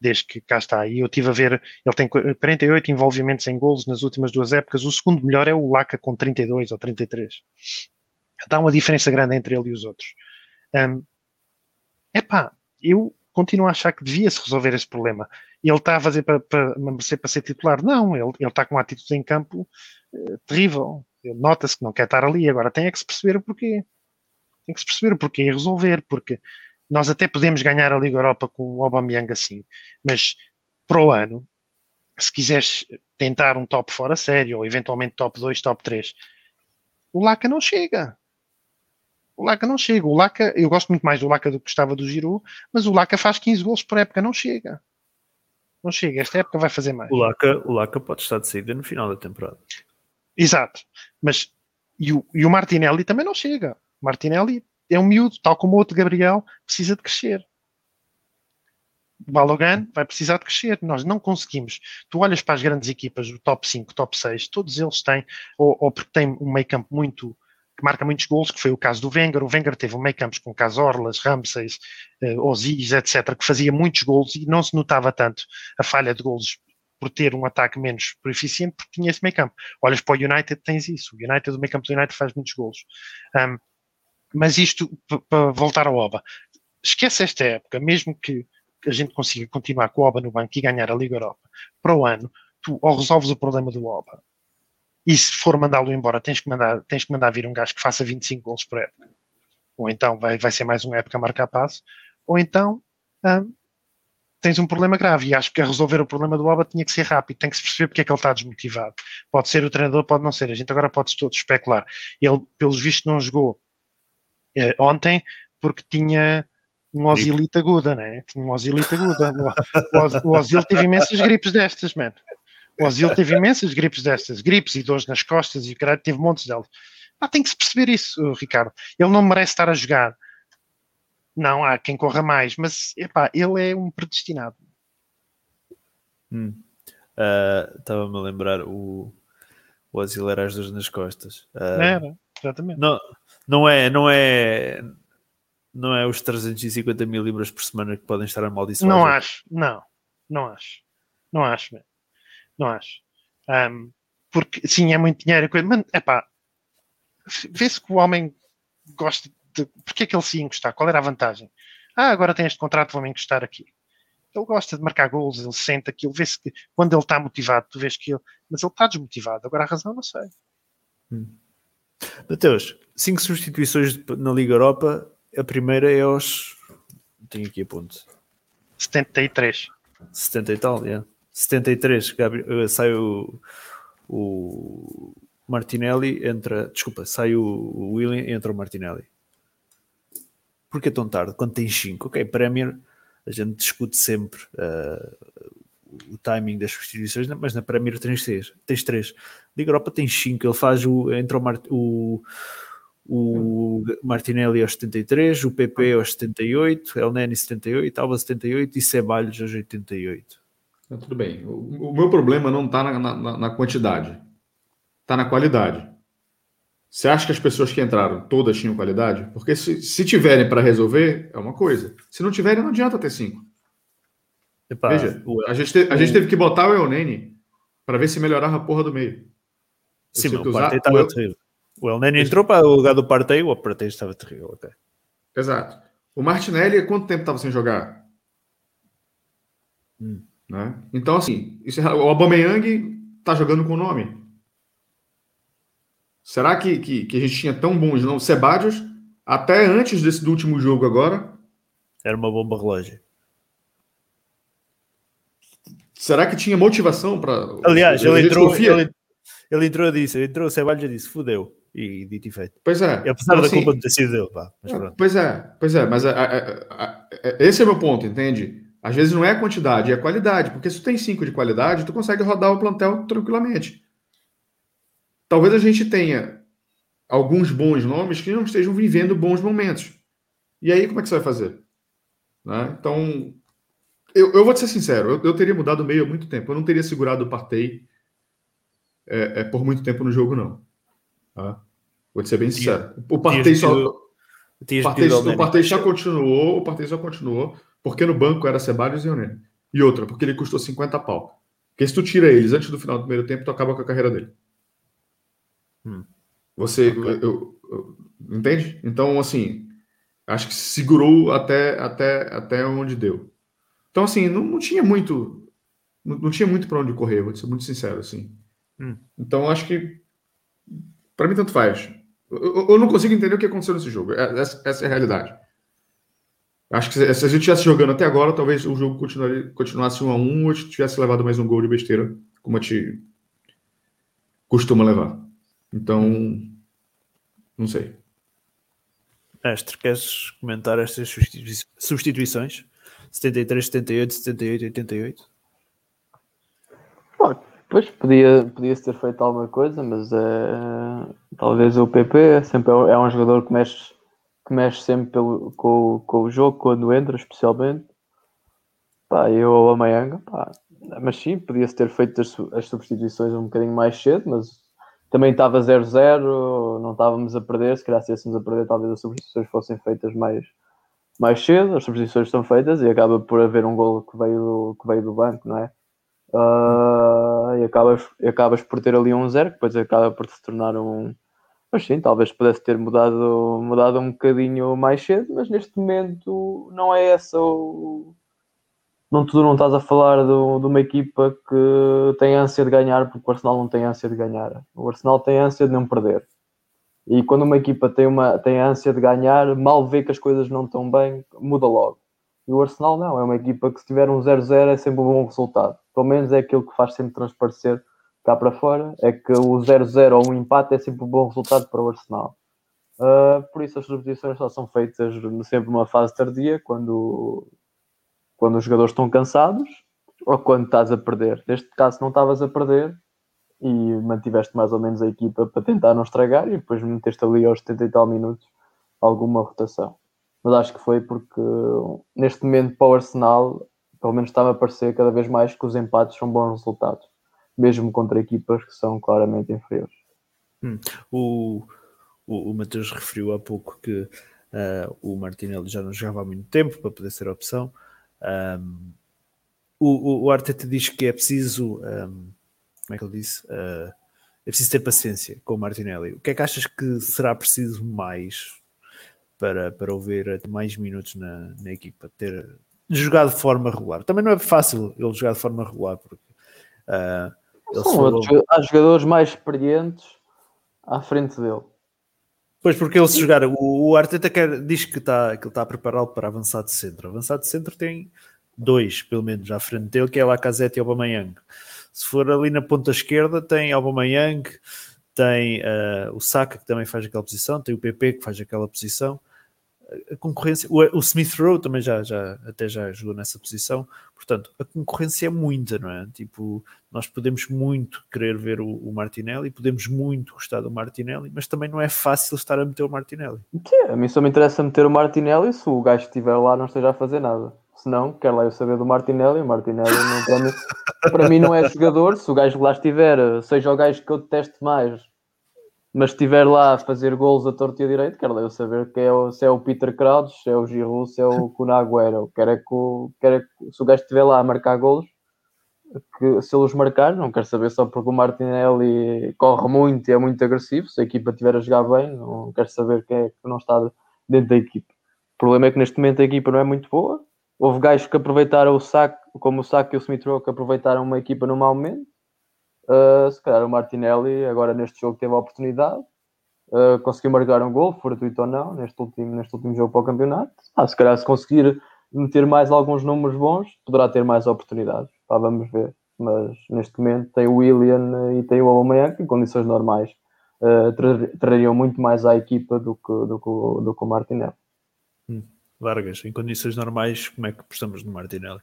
desde que cá está. E eu estive a ver, ele tem 48 envolvimentos em gols nas últimas duas épocas, o segundo melhor é o Laca com 32 ou 33. Dá uma diferença grande entre ele e os outros. Um, epá, eu continuo a achar que devia-se resolver esse problema. Ele está a fazer para, para merecer para ser titular? Não, ele, ele está com uma atitude em campo uh, terrível. Nota-se que não quer estar ali. Agora tem é que se perceber o porquê. Tem que se perceber o porquê e resolver, porque nós até podemos ganhar a Liga Europa com o Aubameyang assim, mas para o ano, se quiseres tentar um top fora sério, ou eventualmente top 2, top 3, o Laca não chega. O Laca não chega. O Laca, eu gosto muito mais do Laca do que gostava do Giroud, mas o Laca faz 15 gols por época, não chega. Não chega. Esta época vai fazer mais. O Laca, o Laca pode estar de saída no final da temporada. Exato. Mas e o, e o Martinelli também não chega. Martinelli é um miúdo, tal como o outro Gabriel, precisa de crescer. O Balogan vai precisar de crescer. Nós não conseguimos. Tu olhas para as grandes equipas, o top 5, top 6, todos eles têm, ou, ou porque têm um meio campo muito que marca muitos gols, que foi o caso do Wenger. O Wenger teve um meio campos com Casorlas, Ramsey, uh, Ozis, etc., que fazia muitos gols e não se notava tanto a falha de gols por ter um ataque menos eficiente, porque tinha esse meio campo. Olhas para o United, tens isso. O United, o meio campo do United faz muitos gols. Um, mas isto, para voltar ao OBA, esquece esta época, mesmo que a gente consiga continuar com o OBA no banco e ganhar a Liga Europa, para o ano, tu ou resolves o problema do OBA, e se for mandá-lo embora, tens que mandar, tens que mandar vir um gajo que faça 25 gols por época. Ou então vai, vai ser mais uma época a marcar passo, ou então hum, tens um problema grave. E acho que a resolver o problema do Alba tinha que ser rápido, tem que se perceber porque é que ele está desmotivado. Pode ser o treinador, pode não ser. A gente agora pode todos especular. Ele, pelos vistos, não jogou ontem porque tinha um Osilita aguda, né? Tinha um Osilita aguda. O, o Osil teve imensas gripes destas, mano. O Ozil teve imensas gripes destas, gripes e dores nas costas e o caralho teve montes delas. Ah, tem que se perceber isso, Ricardo. Ele não merece estar a jogar Não, há quem corra mais, mas epá, ele é um predestinado. Hum. Uh, Estava-me a lembrar o, o Azileira as duas nas costas. Uh, Era, exatamente. não, não é, não é, não é os 350 mil libras por semana que podem estar amaldiçoados. Não acho, não, não acho, não acho, mesmo. não acho. Um, porque sim, é muito dinheiro, coisa, mas epá, vê-se que o homem gosta de. Porque é que ele se ia encostar? Qual era a vantagem? Ah, agora tem este contrato, vou-me encostar aqui. Ele gosta de marcar gols, ele sente aquilo, vê-se que quando ele está motivado, tu vês que ele. Mas ele está desmotivado. Agora a razão não sei. Mateus, cinco substituições na Liga Europa. A primeira é aos. Tenho aqui a ponto. 73. 70 e tal, yeah. 73. Gabri- uh, sai o, o Martinelli, entra. Desculpa, sai o, William entra o Martinelli. Porquê tão tarde? Quando tens 5? Ok, Premier, a gente discute sempre uh, o timing das substituições, mas na Premier tens 3. Tens 3. Liga Europa tens 5. Ele faz o. Entra o, o, o Martinelli aos 73, o PP aos 78, El Neni 78, Alba 78 e Ceballos aos 88. Então, tudo bem. O, o meu problema não está na, na- na quantidade, está na qualidade. Você acha que as pessoas que entraram todas tinham qualidade? Porque se, se tiverem para resolver, é uma coisa. Se não tiverem, não adianta ter cinco. Epá, Veja, o- a gente, te- a gente teve que botar o Elneny para ver se melhorava a porra do meio. sim, sei mas o Partey estava El- terrível. O El Neni entrou para o lugar do Partey, o Partey estava terrível. ok. Exato. O Martinelli, quanto tempo estava sem jogar? Hum. Né? Então, assim, isso é- o Aubameyang tá jogando com o nome. Será que, que, que a gente tinha tão bons não? Sebadios, até antes desse do último jogo agora, Era uma bomba relógio. Será que tinha motivação para. Aliás, ele entrou, ele, ele entrou e disse, entrou o Ceballos e disse, fudeu. E dito e feito. Pois é. E apesar Então, da assim, culpa não ter sido dele, pá. É. Pois é, pois é, mas a- a- a- a- esse é o meu ponto, entende? Às vezes não é a quantidade, é a qualidade, porque se tu tem cinco de qualidade, tu consegue rodar o plantel tranquilamente. Talvez a gente tenha alguns bons nomes que não estejam vivendo bons momentos. E aí, como é que você vai fazer? Né? Então, eu, eu vou te ser sincero, eu, eu teria mudado o meio há muito tempo. Eu não teria segurado o Partey é, é, por muito tempo no jogo, não. Tá? Vou te ser bem sincero. O Partey só. O Partey, o. Partey só continuou, o Partey só continuou, porque no banco era Ceballos e Onene. E outra, porque ele custou 50 pau. Porque se tu tira eles antes do final do primeiro tempo, tu acaba com a carreira dele. Hum. Você, eu- eu- eu- entende? Então, assim, acho que segurou até, até, até onde deu. Então, assim, não, não tinha muito, não, não tinha muito para onde correr, vou ser muito sincero, assim. Hum. Então, acho que, para mim, tanto faz. Eu, eu- não consigo entender o que aconteceu nesse jogo. É- Essa, essa é a realidade. Acho que se, se a gente estivesse jogando até agora, talvez o jogo continuasse um a um ou tivesse levado mais um gol de besteira, como a gente costuma levar. Então, não sei. Mestre, queres comentar estas substitui- substituições? 73, 78, 78, 88? Bom, Pois podia, podia-se ter feito alguma coisa, mas é, talvez o PP é sempre é um jogador que mexe, que mexe sempre pelo, com, com o jogo quando entra, especialmente. Pá, eu ou a Mayanga, pá. Mas sim, podia-se ter feito as, as substituições um bocadinho mais cedo, mas também estava 0-0, não estávamos a perder, se calhar se a perder, talvez as substituições fossem feitas mais, mais cedo, as substituições são feitas e acaba por haver um golo que veio do, que veio do banco, não é? Ah, e, acabas, e acabas por ter ali um zero, que depois acaba por se tornar um. Mas sim, talvez pudesse ter mudado, mudado um bocadinho mais cedo, mas neste momento não é essa o. Não, tu não estás a falar do- de uma equipa que tem ânsia de ganhar, porque o Arsenal não tem ânsia de ganhar. O Arsenal tem ânsia de não perder. E quando uma equipa tem, uma, tem ânsia de ganhar, mal vê que as coisas não estão bem, muda logo. E o Arsenal não, é uma equipa que se tiver um 0-0 é sempre um bom resultado. Pelo menos é aquilo que faz sempre transparecer cá para fora, é que o 0-0 ou um empate é sempre um bom resultado para o Arsenal. Uh, por isso as substituições só são feitas sempre numa fase tardia, quando, quando os jogadores estão cansados ou quando estás a perder. Neste caso não estavas a perder e mantiveste mais ou menos a equipa para tentar não estragar e depois meteste ali aos 70 e tal minutos alguma rotação. mas acho que foi porque neste momento para o Arsenal, pelo menos está-me a parecer cada vez mais que os empates são bons resultados, mesmo contra equipas que são claramente inferiores. Hum. O, o, o Matheus referiu há pouco que uh, o Martinelli já não jogava há muito tempo para poder ser opção. Um, o, o, Arteta diz que é preciso, um, como é que ele disse? Uh, é preciso ter paciência com o Martinelli. O que é que achas que será preciso mais para, para ouvir mais minutos na, na equipa? Ter jogar de forma regular. Também não é fácil ele jogar de forma regular, porque uh, São falou... há jogadores mais experientes à frente dele. Pois, porque ele se jogar, o, o Arteta quer, diz que, está, que ele está a prepará-lo para avançar de centro. Avançar de centro tem dois, pelo menos, à frente dele, que é Lacazette e Aubameyang. Se for ali na ponta esquerda, tem Aubameyang, tem uh, o Saka, que também faz aquela posição, tem o PP, que faz aquela posição a concorrência, o, o, Smith Rowe também já, já, até já jogou nessa posição, portanto, a concorrência é muita, não é? Tipo, nós podemos muito querer ver o, o, Martinelli, podemos muito gostar do Martinelli, mas também não é fácil estar a meter o Martinelli. Sim, a mim só me interessa meter o Martinelli se o gajo estiver lá não esteja a fazer nada. Se não, quero lá eu saber do Martinelli, o Martinelli não, para, mim, para mim não é jogador, se o gajo lá estiver, seja o gajo que eu detesto mais, mas estiver lá a fazer gols a torto e a direito, quero eu saber que é se é o Peter Crouch, se é o Giroud, se é o Kunaguero. Quero é que, quero é que se o gajo estiver lá a marcar gols, que se eles marcar, não quero saber só porque o Martinelli corre muito e é muito agressivo. Se a equipa estiver a jogar bem, não quero saber quem é que não está dentro da equipa. O problema é que neste momento a equipa não é muito boa. Houve gajos que aproveitaram o saco, como o saco e o Smith que aproveitaram uma equipa no mau momento Uh, se calhar o Martinelli agora neste jogo teve a oportunidade, uh, conseguiu marcar um gol, fortuito ou não, neste último, neste último jogo para o campeonato. Ah, se calhar se conseguir meter mais alguns números bons, poderá ter mais oportunidades. Vamos ver. Mas neste momento tem o William e tem o Aubameyang que em condições normais uh, trariam muito mais à equipa do que, do do que o Martinelli. Vargas, em condições normais, como é que postamos no Martinelli?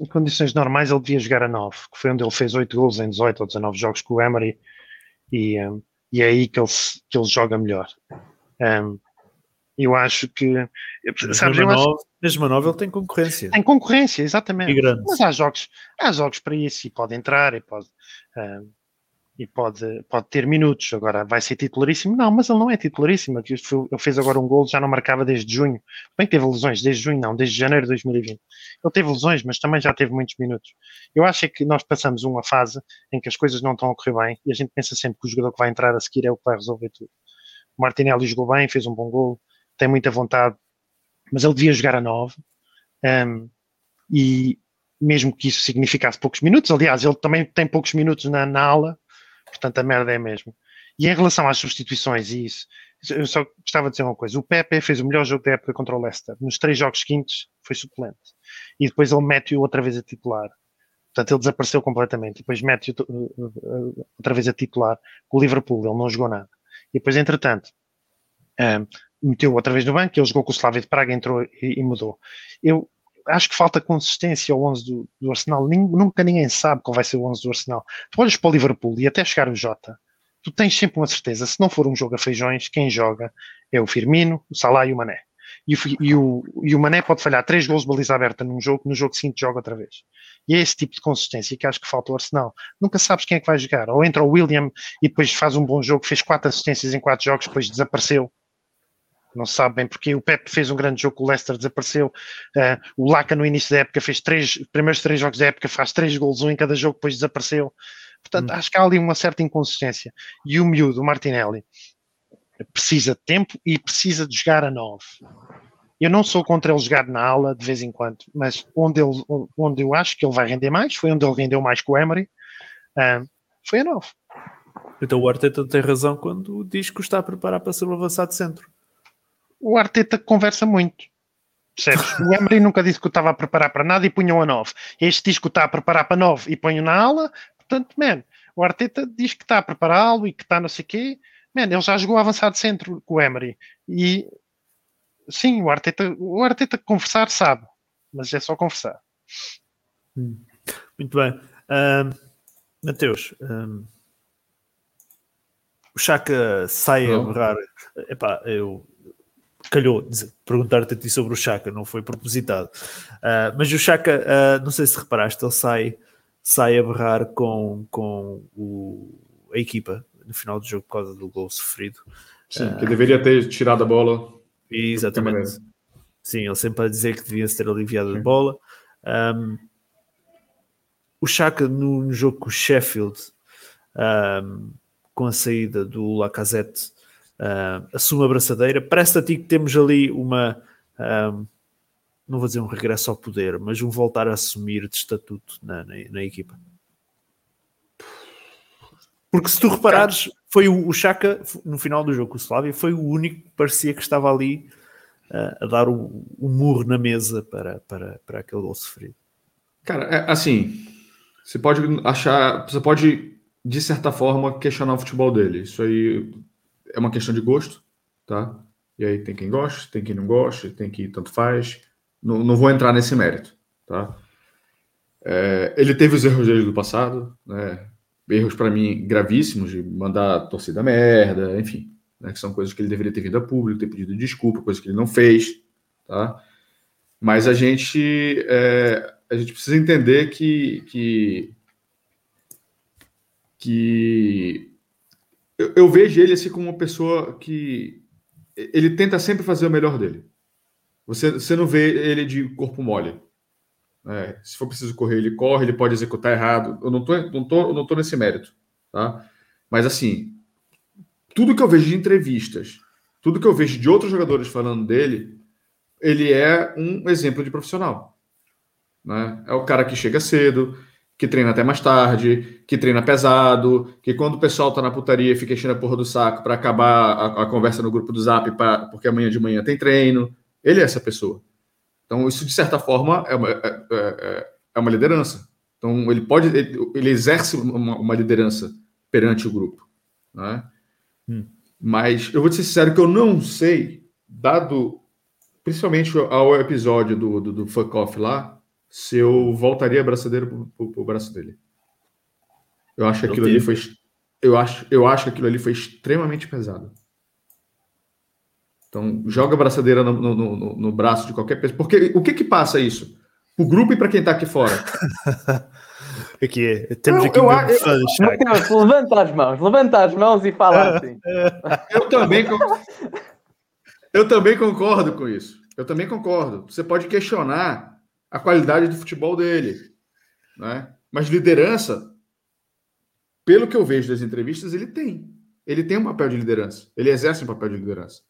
em condições normais ele devia jogar a 9, que foi onde ele fez 8 gols em 18 ou 19 jogos com o Emery e, um, e é aí que ele, que ele joga melhor. Um, eu acho que. Sabes, mesmo, eu acho, mesmo a 9 ele tem concorrência. Tem concorrência, exatamente. Mas há jogos, há jogos para isso e pode entrar e pode. Um, e pode, pode ter minutos. Agora, vai ser titularíssimo? Não, mas ele não é titularíssimo. Ele fez agora um gol, já não marcava desde junho. Bem que teve lesões, desde junho não, desde janeiro de 2020. Ele teve lesões, mas também já teve muitos minutos. Eu acho é que nós passamos uma fase em que as coisas não estão a correr bem e a gente pensa sempre que o jogador que vai entrar a seguir é o que vai resolver tudo. O Martinelli jogou bem, fez um bom gol, tem muita vontade, mas ele devia jogar a 9. Um, e mesmo que isso significasse poucos minutos, aliás, ele também tem poucos minutos na, na ala, Portanto, a merda é mesmo. E em relação às substituições e isso, eu só gostava de dizer uma coisa. O Pepe fez o melhor jogo da época contra o Leicester. Nos três jogos seguintes foi suplente. E depois ele mete-o outra vez a titular. Portanto, ele desapareceu completamente. E depois mete-o outra vez a titular com o Liverpool. Ele não jogou nada. E depois, entretanto, um, meteu outra vez no banco. Ele jogou com o Slavia de Praga, entrou e, e mudou. Eu acho que falta consistência ao 11 do, do Arsenal. nunca ninguém sabe qual vai ser o 11 do Arsenal. Tu olhas para o Liverpool e até chegar o Jota, tu tens sempre uma certeza. Se não for um jogo a feijões, quem joga é o Firmino, o Salah e o Mané. E o, e o, e o Mané pode falhar três gols de baliza aberta num jogo, no jogo seguinte joga outra vez. E é esse tipo de consistência que acho que falta ao Arsenal. Nunca sabes quem é que vai jogar. Ou entra o William e depois faz um bom jogo, fez quatro assistências em quatro jogos, depois desapareceu não se sabe bem porque o Pep fez um grande jogo, o Leicester desapareceu. Uh, o Laca no início da época fez três, primeiros três jogos da época, faz três gols, um em cada jogo, depois desapareceu. Portanto, hum. acho que há ali uma certa inconsistência. E o miúdo, o Martinelli, precisa de tempo e precisa de jogar a nove. Eu não sou contra ele jogar na ala de vez em quando, mas onde, ele, onde eu acho que ele vai render mais, foi onde ele rendeu mais com o Emery, uh, foi a nove. Então o Arteta tem razão quando diz que o está a preparar para ser o avançado centro o Arteta conversa muito. Percebes? O Emery nunca disse que eu estava a preparar para nada e punham a 9. Este diz que está a preparar para 9 e ponho na ala. Portanto, man, o Arteta diz que está a prepará-lo e que está não sei o quê. Man, ele já jogou avançado centro com o Emery. E sim, o Arteta, o Arteta conversar sabe, mas é só conversar. Hum. Muito bem. Um, Mateus, um, o Chaka sai a berrar. Epá, eu calhou perguntar-te a ti sobre o Chaka, não foi propositado. Uh, mas o Chaka, uh, não sei se reparaste, ele sai, sai a berrar com, com o, a equipa no final do jogo por causa do gol sofrido. Sim, uh, que deveria ter tirado a bola. Exatamente. Sim, ele sempre a dizer que devia ter aliviado Sim. a bola. Um, o Chaka no, no, jogo com o Sheffield, um, com a saída do Lacazette, uh, assume a braçadeira. Parece a ti que temos ali uma, um, não vou dizer um regresso ao poder, mas um voltar a assumir de estatuto na, na, na equipa. Porque se tu reparares, foi o, o Chaka no final do jogo com o Slavia, foi o único que parecia que estava ali uh, a dar o, o, murro na mesa para, para, para aquele gol sofrido. Cara, é, assim, você pode achar, você pode de certa forma questionar o futebol dele. Isso aí é uma questão de gosto, tá? E aí tem quem gosta, tem quem não gosta, tem quem tanto faz. Não, não vou entrar nesse mérito, tá? É, ele teve os erros dele do passado, né? Erros para mim gravíssimos de mandar a torcida merda, enfim, né? Que são coisas que ele deveria ter vindo a público, ter pedido desculpa, coisas que ele não fez, tá? Mas a gente é, a gente precisa entender que que, que eu, eu, vejo ele assim como uma pessoa que ele tenta sempre fazer o melhor dele. Você, você não vê ele de corpo mole. É, se for preciso correr, ele corre, ele pode executar errado. Eu não tô, não tô, não tô nesse mérito, tá? Mas assim, tudo que eu vejo de entrevistas, tudo que eu vejo de outros jogadores falando dele, ele é um exemplo de profissional. Né? É o cara que chega cedo, que treina até mais tarde, que treina pesado, que quando o pessoal tá na putaria fica enchendo a porra do saco para acabar a, a, conversa no grupo do Zap, pra, porque amanhã de manhã tem treino. Ele é essa pessoa. Então, isso, de certa forma, é uma, é, é, é, é uma liderança. Então, ele pode, ele, ele exerce uma, uma, liderança perante o grupo. Né? Hum. Mas eu vou te ser sincero que eu não sei, dado principalmente ao episódio do, do, do Fuck Off lá, se eu voltaria a braçadeira pro, pro braço dele. Eu acho que aquilo ali foi. Eu acho, eu acho que aquilo ali foi extremamente pesado. Então, joga a braçadeira no, no, no, no braço de qualquer pessoa. Porque o que que passa isso? O grupo e para quem está aqui fora. aqui é. Temos aqui eu, eu, levanta as mãos, levanta as mãos e fala assim. eu também, eu também concordo com isso. Eu também concordo. Você pode questionar a qualidade do futebol dele. Né? Mas liderança, pelo que eu vejo das entrevistas, ele tem. Ele tem um papel de liderança. Ele exerce um papel de liderança.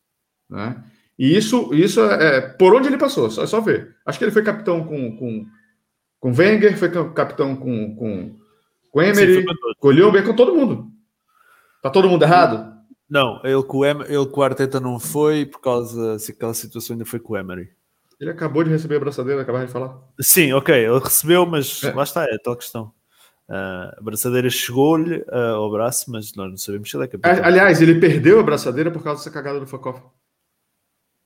Né? E isso, isso é, é por onde ele passou, só, é só ver. Acho que ele foi capitão com, com, com Wenger, foi capitão com, com, com Emery, Sim, com o Liober, com todo mundo. Tá todo mundo errado? Não, ele com, o, ele com o Arteta não foi, por causa se aquela situação ainda foi com o Emery. Ele acabou de receber a braçadeira, acabar de falar. Sim, ok, ele recebeu, mas é. lá está, é a tal questão. Uh, a braçadeira chegou-lhe uh, ao braço, mas nós não sabemos se ele é capitão. Aliás, ele perdeu a braçadeira por causa dessa cagada do Fakoff.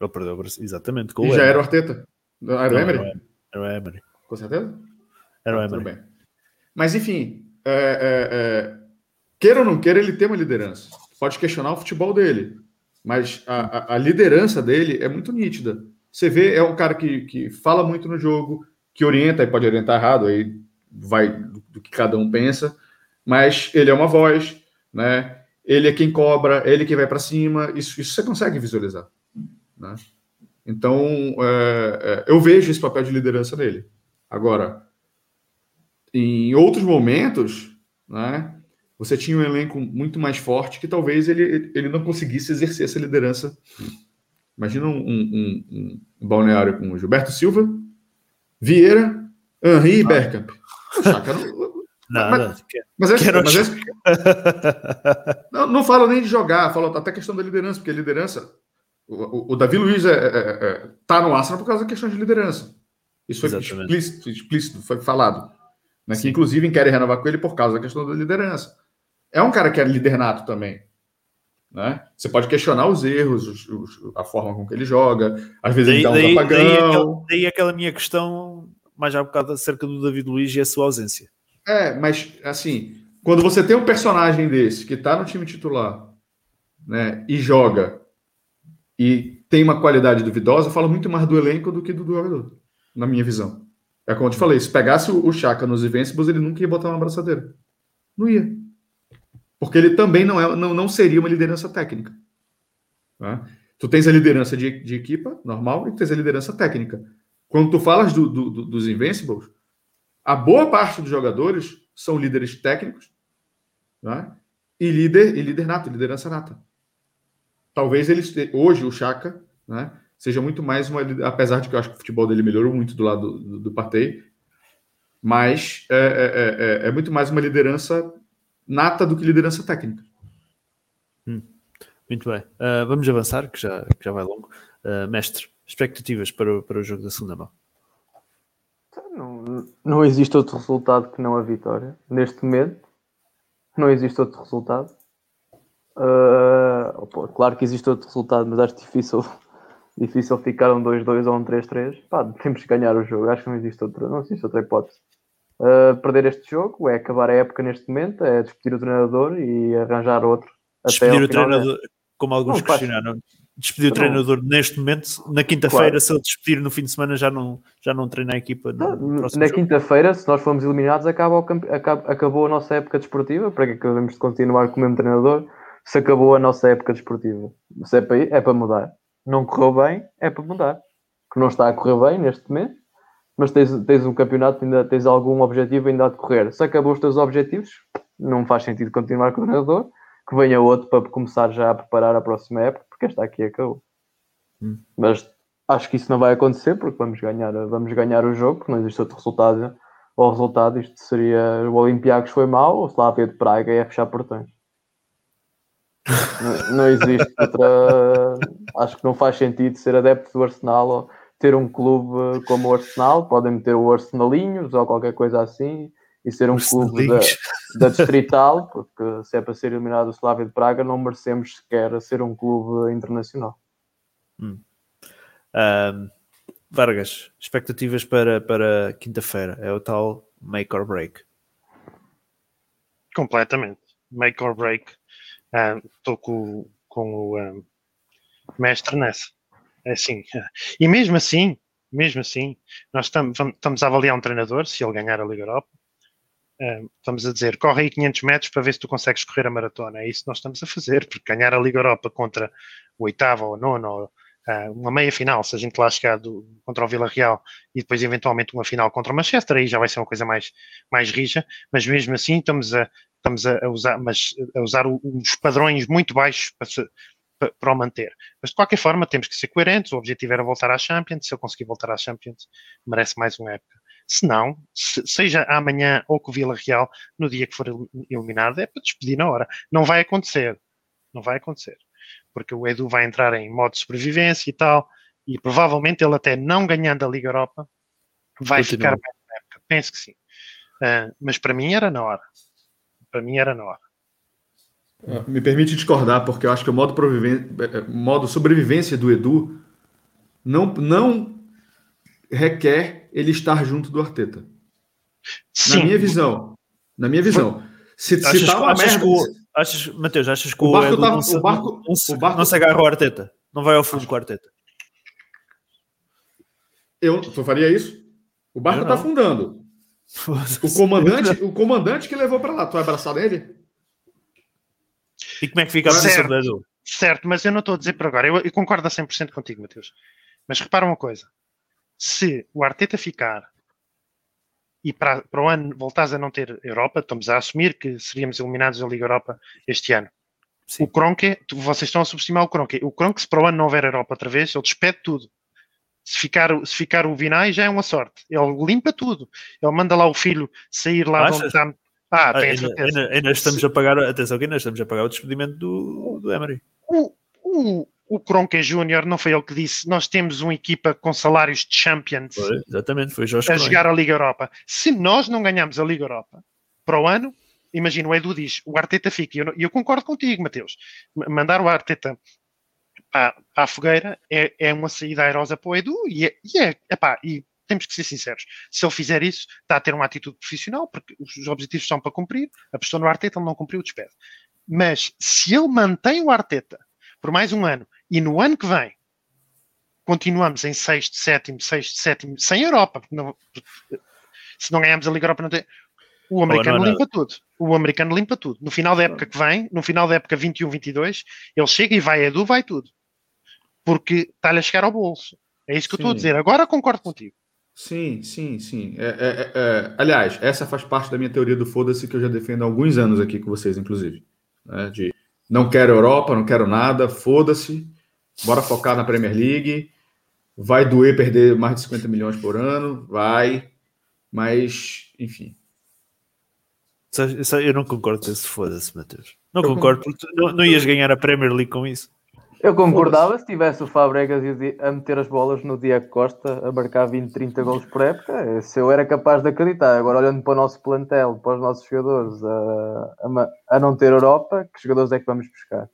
Ele perdeu a exatamente. E já era o Arteta. Era o Emery? Era o Emery. Com certeza? Era o ah, Emery. Mas, enfim, é, é, é, queira ou não queira, ele tem uma liderança. Pode questionar o futebol dele, mas a, a, a liderança dele é muito nítida. Você vê, é um cara que, que fala muito no jogo, que orienta, e pode orientar errado, aí vai do, que cada um pensa, mas ele é uma voz, né? Ele é quem cobra, ele que vai para cima, isso, isso você consegue visualizar, né? Então, é, é, eu vejo esse papel de liderança dele. Agora, em outros momentos, né, você tinha um elenco muito mais forte que talvez ele, ele não conseguisse exercer essa liderança Imagina um, um, um, um balneário com Gilberto Silva, Vieira, Henri e Bergkamp. Nada. Mas, mas, é, Quero mas é, não, não falo nem de jogar, falo até questão da liderança, porque a liderança. O, o, o Davi Luiz é, é, é, tá no Arsenal por causa da questão de liderança. Isso foi explícito, explícito, foi falado. Né, que inclusive querem renovar com ele por causa da questão da liderança. É um cara que é líder nato também. Né? Você pode questionar os erros, os, os, a forma com que ele joga, às vezes daí, ele dá um daí, apagão. Daí aquela, daí aquela minha questão, mais há bocado, acerca do David Luiz e a sua ausência. É, mas assim, quando você tem um personagem desse que está no time titular né, e joga e tem uma qualidade duvidosa, fala muito mais do elenco do que do jogador, na minha visão. É como eu te falei, se pegasse o Chaka nos Invincibles, ele nunca ia botar uma abraçadeira. Não ia. Porque ele também não, é, não, não seria uma liderança técnica. Tá? Tu tens a liderança de, de equipa, normal, e tu tens a liderança técnica. Quando tu falas do, do, do, dos Invincibles, a boa parte dos jogadores são líderes técnicos tá? e líder e líder nato, liderança nata. Talvez eles hoje o Chaka né, seja muito mais uma, apesar de que eu acho que o futebol dele melhorou muito do lado do, do Partey, mas é, é, é, é, muito mais uma liderança nata do que liderança técnica. Hum, muito bem. Uh, vamos avançar, que já, que já vai longo. Uh, mestre, expectativas para o, para o jogo da segunda mão? Não, não existe outro resultado que não a vitória. Neste momento, não existe outro resultado. Uh, claro que existe outro resultado, mas acho difícil, difícil ficar um 2-2 ou um 3-3. temos que ganhar o jogo. Acho que não existe outra, não existe outra hipótese. Uh, perder este jogo é acabar a época neste momento, é despedir o treinador e arranjar outro. Despedir o treinador, como alguns não, questionaram, despedir o treinador neste momento, na quinta-feira, claro. se ele despedir no fim de semana, já não, já não treina a equipa. na quinta-feira, se nós formos eliminados, acaba acaba, acabou a nossa época desportiva. Para que acabamos de continuar com o mesmo treinador? Se acabou a nossa época desportiva, se é para, é para mudar. Não correu bem, é para mudar. Que não está a correr bem neste momento, mas tens, tens um campeonato, ainda tens algum objetivo ainda a decorrer. Se acabou os teus objetivos, não faz sentido continuar com o treinador, que venha outro para começar já a preparar a próxima época, porque esta aqui acabou. Hum. Mas acho que isso não vai acontecer, porque vamos ganhar, vamos ganhar o jogo, porque não existe outro resultado. O resultado, isto seria o Olympiacos foi mal, o Slavia de Praga ia fechar portões. não, não existe outra. Acho que não faz sentido ser adepto do Arsenal ou ter um clube como o Arsenal, podem meter o Arsenalinhos ou qualquer coisa assim, e ser um clube da, da, Distrital, porque se é para ser eliminado o Slavia de Praga, não merecemos sequer ser um clube internacional. Hum. Um, Vargas, expectativas para, para quinta-feira? É o tal make or break? Completamente. Make or break. Estou uh, com, com o um, mestre nessa. É assim. E mesmo assim, mesmo assim, nós estamos, a avaliar um treinador, se ele ganhar a Liga Europa, estamos a dizer, corre aí 500 metros para ver se tu consegues correr a maratona. É isso que nós estamos a fazer, porque ganhar a Liga Europa contra o oitavo ou nono, ou, uh, uma meia final, se a gente lá chegar do, contra o Vila Real e depois eventualmente uma final contra o Manchester, aí já vai ser uma coisa mais, mais rija, mas mesmo assim estamos a, estamos a, usar, mas a usar os padrões muito baixos para, para, o manter. Mas de qualquer forma temos que ser coerentes, o objetivo era voltar à Champions, se eu conseguir voltar à Champions, merece mais uma época. Se não, se, seja amanhã ou com o Vila Real, no dia que for eliminado, é para despedir na hora. Não vai acontecer. Não vai acontecer. Porque o Edu vai entrar em modo de sobrevivência e tal, e provavelmente ele até não ganhando a Liga Europa, vai Continua. ficar bem na época. Penso que sim. Uh, mas para mim era na hora. Para mim era na hora. Ah, me permite discordar, porque eu acho que o modo, eh, modo sobrevivência do Edu não, não requer ele estar junto do Arteta. Sim. Na minha visão. Na minha visão. Se, achas, se tá uma achas merda... Que achas, Mateus, achas que o, o barco, tá, não, o barco, não, o barco não se agarra ao Arteta? Não vai ao fundo com o Arteta? Eu, tu faria isso? O barco está afundando. O comandante, o comandante que levou para lá, tu vai abraçar ele? E como é que fica a posição do Edu? Certo, mas eu não estou a dizer por agora. Eu, eu concordo a 100% contigo, Mateus. Mas repara uma coisa se o Arteta ficar e para, para o ano voltares a não ter Europa, estamos a assumir que seríamos eliminados da Liga Europa este ano. Sim. O Cronque, vocês estão a subestimar o Cronque. O Cronque, se para o ano não houver Europa outra vez, ele despede tudo. Se ficar, se ficar o Vinay, já é uma sorte. Ele limpa tudo. Ele manda lá o filho sair lá de onde está. Ah, ah ainda, ainda, ainda, estamos a pagar, atenção que ainda estamos a pagar o despedimento do, do Emery. O, o, o Cronca Júnior, não foi ele que disse, nós temos uma equipa com salários de Champions foi, exatamente, foi Jorge a jogar a Liga Europa. Se nós não ganhamos a Liga Europa para o ano, imagina, o Edu diz, o Arteta fica, e eu, eu, concordo contigo, Mateus, mandar o Arteta para, para a fogueira é, é, uma saída airosa para o Edu, e é, e, é epá, e temos que ser sinceros, se ele fizer isso, está a ter uma atitude profissional, porque os objetivos são para cumprir, a pessoa no Arteta ele não cumpriu o despede. Mas se ele mantém o Arteta por mais um ano e no ano que vem continuamos em sexto, sétimo, sexto, sétimo, sem Europa. porque não- se não ganharmos a Liga Europa, não tem. O americano é limpa tudo. O americano limpa tudo. No final da época que vem, no final da época 21-22, ele chega e vai a Edu, vai tudo. Porque está-lhe a chegar ao bolso. É isso que eu estou a Sim. dizer. Agora concordo contigo. Sim, sim, sim. É, é, é, é, aliás, essa faz parte da minha teoria do foda-se que eu já defendo há alguns anos aqui com vocês, inclusive. né? De não quero Europa, não quero nada, foda-se, bora focar na Premier League. Vai doer perder mais de 50 milhões por ano, vai, mas, enfim. Eu só- Eu não concordo com esse foda-se, Matheus. Não Eu concordo, porque não, não ias ganhar a Premier League com isso. Eu concordava se tivesse o Fabregas a meter as bolas no Diego Costa a marcar 20, 30 gols por época. Se eu era capaz de acreditar. Agora, olhando para o nosso plantel, para os nossos jogadores a, a a não ter Europa, que jogadores é que vamos buscar?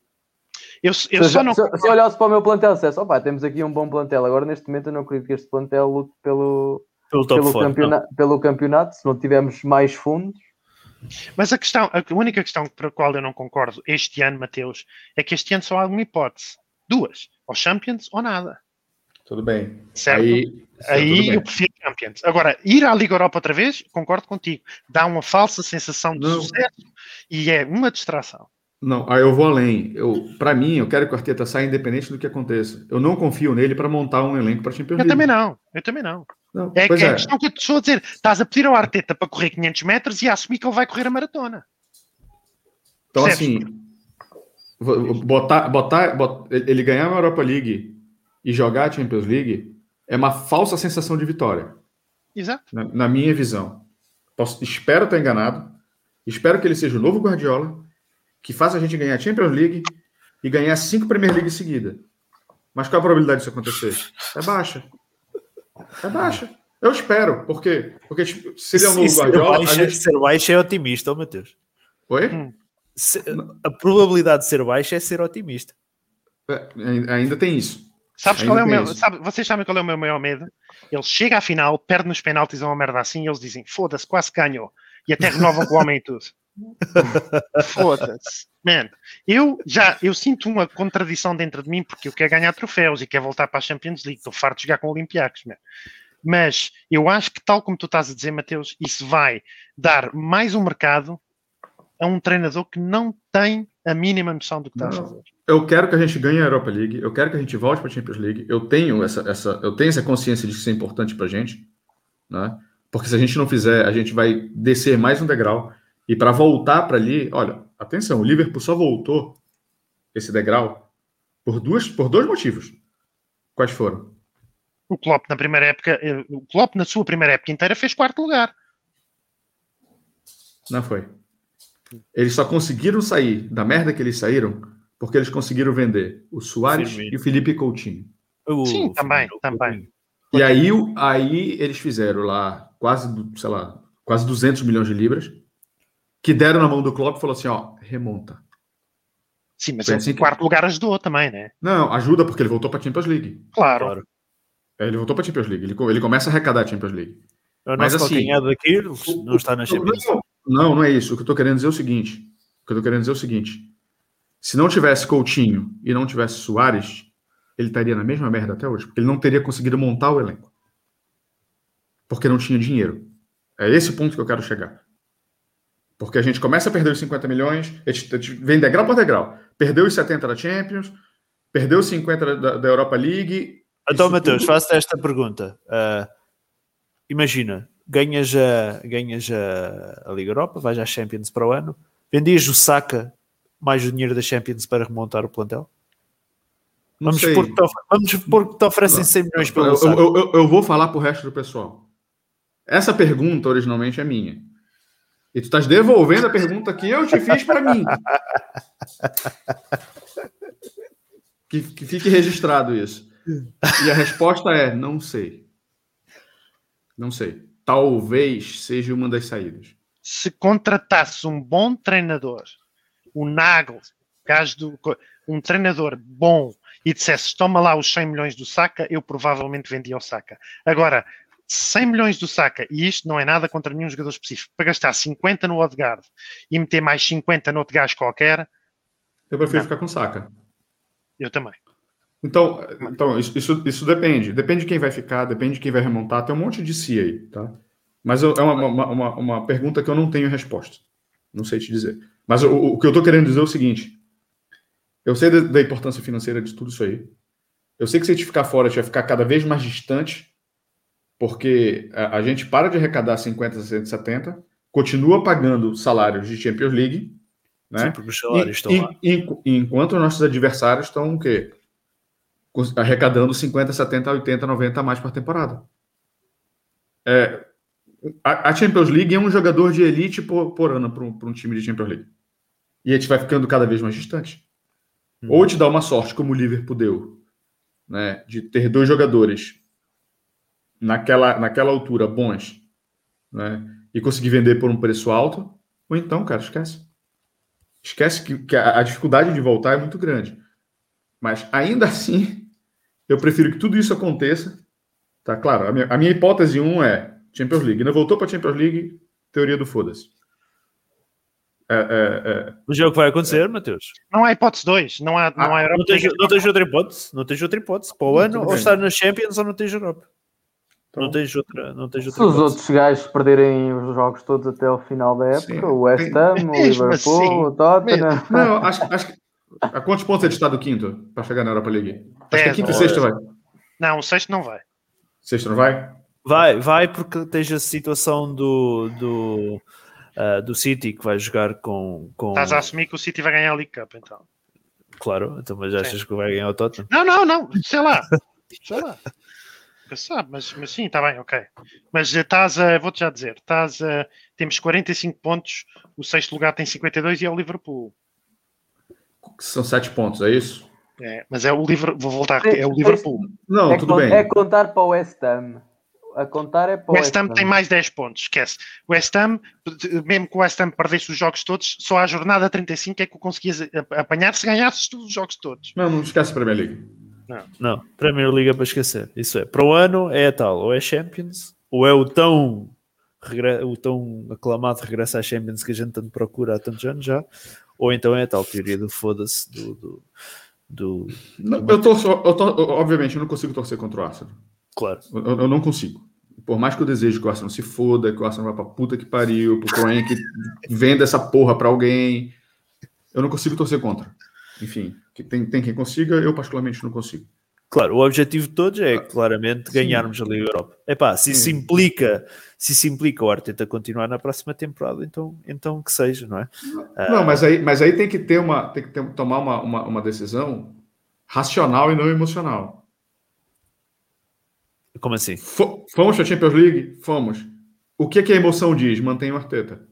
Eu, eu se, só não se, se eu olhasse para o meu plantel dissesse, opá, temos aqui um bom plantel. Agora, neste momento, eu não acredito que este plantel lute pelo, Pelo pelo, 4. campeona- pelo campeonato. Se não tivermos mais fundos, Mas a questão, a única questão para a qual eu não concordo este ano, Mateus, é que este ano só há uma hipótese. Duas. Ou Champions ou nada. Tudo bem. Certo? Aí, Aí bem. eu prefiro Champions. Agora, ir à Liga Europa outra vez, concordo contigo. Dá uma falsa sensação de Não. sucesso e é uma distração. Não, aí eu vou além. Eu, para mim, eu quero que o Arteta saia independente do que aconteça. Eu não confio nele para montar um elenco para Champions Eu League. também não. Eu também não. Não, É, que é é. a questão que eu te estou a dizer. Estás a pedir ao Arteta para correr 500 metros e a assumir que ele vai correr a maratona. Então, Percebes? assim, botar, botar, bot- ele ganhar uma Europa League e jogar a Champions League é uma falsa sensação de vitória, Exato. na, na minha visão. Posso- espero estar enganado. Espero que ele seja o novo Guardiola, que faça a gente ganhar a Champions League e ganhar cinco Premier League em seguida. Mas qual a probabilidade disso acontecer? É baixa. É baixa. Eu espero, porque, porque tipo, se ele é o novo ser, Guardiola, a baixo, gente... ser baixo é otimista, ó, Matheus. Oi? Hum. Se- a probabilidade de ser baixa é ser otimista. É, ainda tem isso. Sabes Ainda qual é o meu. Sabe, vocês sabem qual é o meu maior medo? Ele chega à final, perde nos penaltis ou uma merda assim e eles dizem: foda-se, quase ganhou. E até renovam com o homem e tudo. Foda-se. Man, eu já eu sinto uma contradição dentro de mim porque eu quero ganhar troféus e quero voltar para a Champions League. Estou farto de jogar com Olympiacos, man. Mas eu acho que, tal como tu estás a dizer, Mateus, isso vai dar mais um mercado a um treinador que não tem a mínima noção do que está a fazer. Eu quero que a gente ganhe a Europa League, eu quero que a gente volte para a Champions League. Eu tenho essa, essa, eu tenho essa consciência de que isso é importante para a gente, né? Porque se a gente não fizer, a gente vai descer mais um degrau. E para voltar para ali, olha, atenção, o Liverpool só voltou esse degrau por duas, por dois motivos. Quais foram? O Klopp na primeira época, eh, o Klopp na sua primeira época inteira fez quarto lugar. Não foi. Eles só conseguiram sair da merda que eles saíram porque eles conseguiram vender o Soares e o Felipe Coutinho. O Sim, também, Firmino, também. E aí, aí eles fizeram lá quase, sei lá, quase 200 milhões de libras, que deram na mão do Klopp e falou assim, ó, remonta. Sim, mas o assim que- quarto lugar ajudou também, né? Não, ajuda porque ele voltou para a Champions League. Claro. Claro. É, Ele voltou para a Champions League. Ele, ele começa a arrecadar a Champions League. O Mas assim, daquilo não está na Champions. Não, não, não é isso. O que eu tô querendo dizer é o seguinte. O que eu tô querendo dizer é o seguinte. Se não tivesse Coutinho e não tivesse Soares, ele estaria na mesma merda até hoje. Porque ele não teria conseguido montar o elenco. Porque não tinha dinheiro. É esse o ponto que eu quero chegar. Porque a gente começa a perder os 50 milhões, a gente, a gente vem degrau por degrau. Perdeu os 70 da Champions, perdeu os 50 da, da Europa League. Então, Matheus, tudo- faço-te esta pergunta. Ah, imagina, ganhas, a, ganhas a, a Liga Europa, vais à Champions para o ano, vendias o Saka mais o dinheiro da Champions para remontar o plantel? Não Vamos sei. supor, que te, vamos que te oferecem 100 milhões pelo Eu, eu, eu, eu vou falar pro resto do pessoal. Essa pergunta originalmente é minha. E tu estás devolvendo a pergunta que eu te fiz para mim. Que, que fique registrado isso. E a resposta é: não sei. Não sei. Talvez seja uma das saídas. Se contratasses um bom treinador, o Nagel, gajo do, um treinador bom, e dissesses toma lá os 100 milhões do Saka, eu provavelmente vendia o Saka. Agora, 100 milhões do Saka, e isto não é nada contra nenhum jogador específico, para gastar 50 no Odegaard e meter mais 50 no outro gajo qualquer, Eu prefiro Não. ficar com saca. eu também. Então, então isso, isso, isso depende. Depende de quem vai ficar, depende de quem vai remontar. Tem um monte de si aí, tá? Mas eu- é uma, uma, uma, uma pergunta que eu não tenho resposta. Não sei te dizer. Mas o, o que eu tô querendo dizer é o seguinte. Eu sei da, da importância financeira de tudo isso aí. Eu sei que se a gente ficar fora, a gente vai ficar cada vez mais distante, porque a, a gente para de arrecadar 50, 60, 70, continua pagando salários de Champions League, né? Sim, E- lá. e- e- enquanto nossos adversários estão o quê? Arrecadando 50, 70, 80, 90 a mais por temporada. É, a, a Champions League é um jogador de elite por, por ano para um, um time de Champions League. E a gente vai ficando cada vez mais distante. Hum. Ou te dá uma sorte, como o Liverpool deu, né, de ter dois jogadores naquela, naquela altura bons, né, e conseguir vender por um preço alto, ou então, cara, esquece. Esquece que, que a, a dificuldade de voltar é muito grande. Mas ainda assim, eu prefiro que tudo isso aconteça. Tá claro, a minha, a minha hipótese 1 um é Champions League. Não voltou para Champions League, teoria do foda-se. É, é, é, o que vai acontecer, Matheus. Não há hipótese 2, não há, não há Europa Não tens, não tens outra hipótese. Não tens outra hipótese. Para o ano, ou estar na Champions ou não tens Europa. Então- Não tens outra, não tens Se outra os hipótese. outros gajos perderem os jogos todos até ao final da época, Sim. o West Ham, o Mesmo Liverpool, assim. o Tottenham. não, acho, acho que. A quantos pontos ele está do quinto para chegar na Europa League? Acho que é quinto e sexto vai. Não, o sexto não vai. Sexto não vai? Vai, vai porque tens a situação do, do, ah, do City que vai jogar com. com Estás a assumir que o City vai ganhar a League Cup, então. Claro, então, mas achas que vai ganhar o Tottenham? Não, não, não, sei lá. Sei lá. Sabe, mas, mas sim, está bem, ok. Mas eh, estás a, vou-te já dizer, estás a, temos 45 pontos, o sexto lugar tem 52 e é o Liverpool. São sete pontos, é isso? É, mas é o Liverpool, vou voltar é o Liverpool. Não, é, tudo bem. é contar para o West Ham. A contar é para O o West Ham tem mais 10 pontos, esquece. O West Ham, mesmo que o West Ham perdesse os jogos todos, só à jornada 35 é que o conseguias a- apanhar se ganhasses todos os jogos todos. Não, não esquece a Premier League. Não, Premier League é para esquecer. Isso é. Para o ano é a tal, ou é Champions, ou é o tão, o tão aclamado regresso à Champions que a gente tanto procura há tantos anos já, ou então é a tal teoria do foda-se do, do, do- Não, eu só, eu eu- obviamente, eu não consigo torcer contra o Arsenal. Claro. Eu, eu não consigo. Por mais que eu deseje que o Arsenal se foda, que o Arsenal vá pra puta que pariu, pro Frank venda essa porra pra alguém, eu não consigo torcer contra. Enfim, que tem, tem quem consiga, eu particularmente não consigo. Claro, o objetivo de todos é claramente Sim. ganharmos a Liga Europa. Epá, se isso implica, se isso implica o Arteta continuar na próxima temporada, então, então que seja, não é? Não, mas aí, mas aí tem que ter uma, tem que ter- tomar uma, uma, uma decisão racional e não emocional. Como assim? Fo- Fomos para a Champions League? Fomos. O que, que a emoção diz? Mantém o Arteta.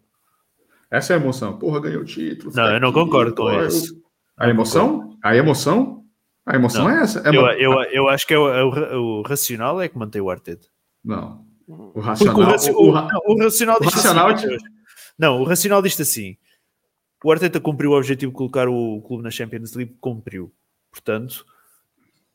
Essa é a emoção. Porra, ganhou o título. Não, eu não aqui, concordo com isso. A emoção? A emoção? A emoção Não. é essa. É Eu, uma- eu, eu acho que é o, é o o racional é que mantém o Arteta. Não. O racional. o, raci- o- o ra- racional diz racional assim. Não, o racional diz assim. O Arteta cumpriu o objetivo de colocar o clube na Champions League, cumpriu. Portanto,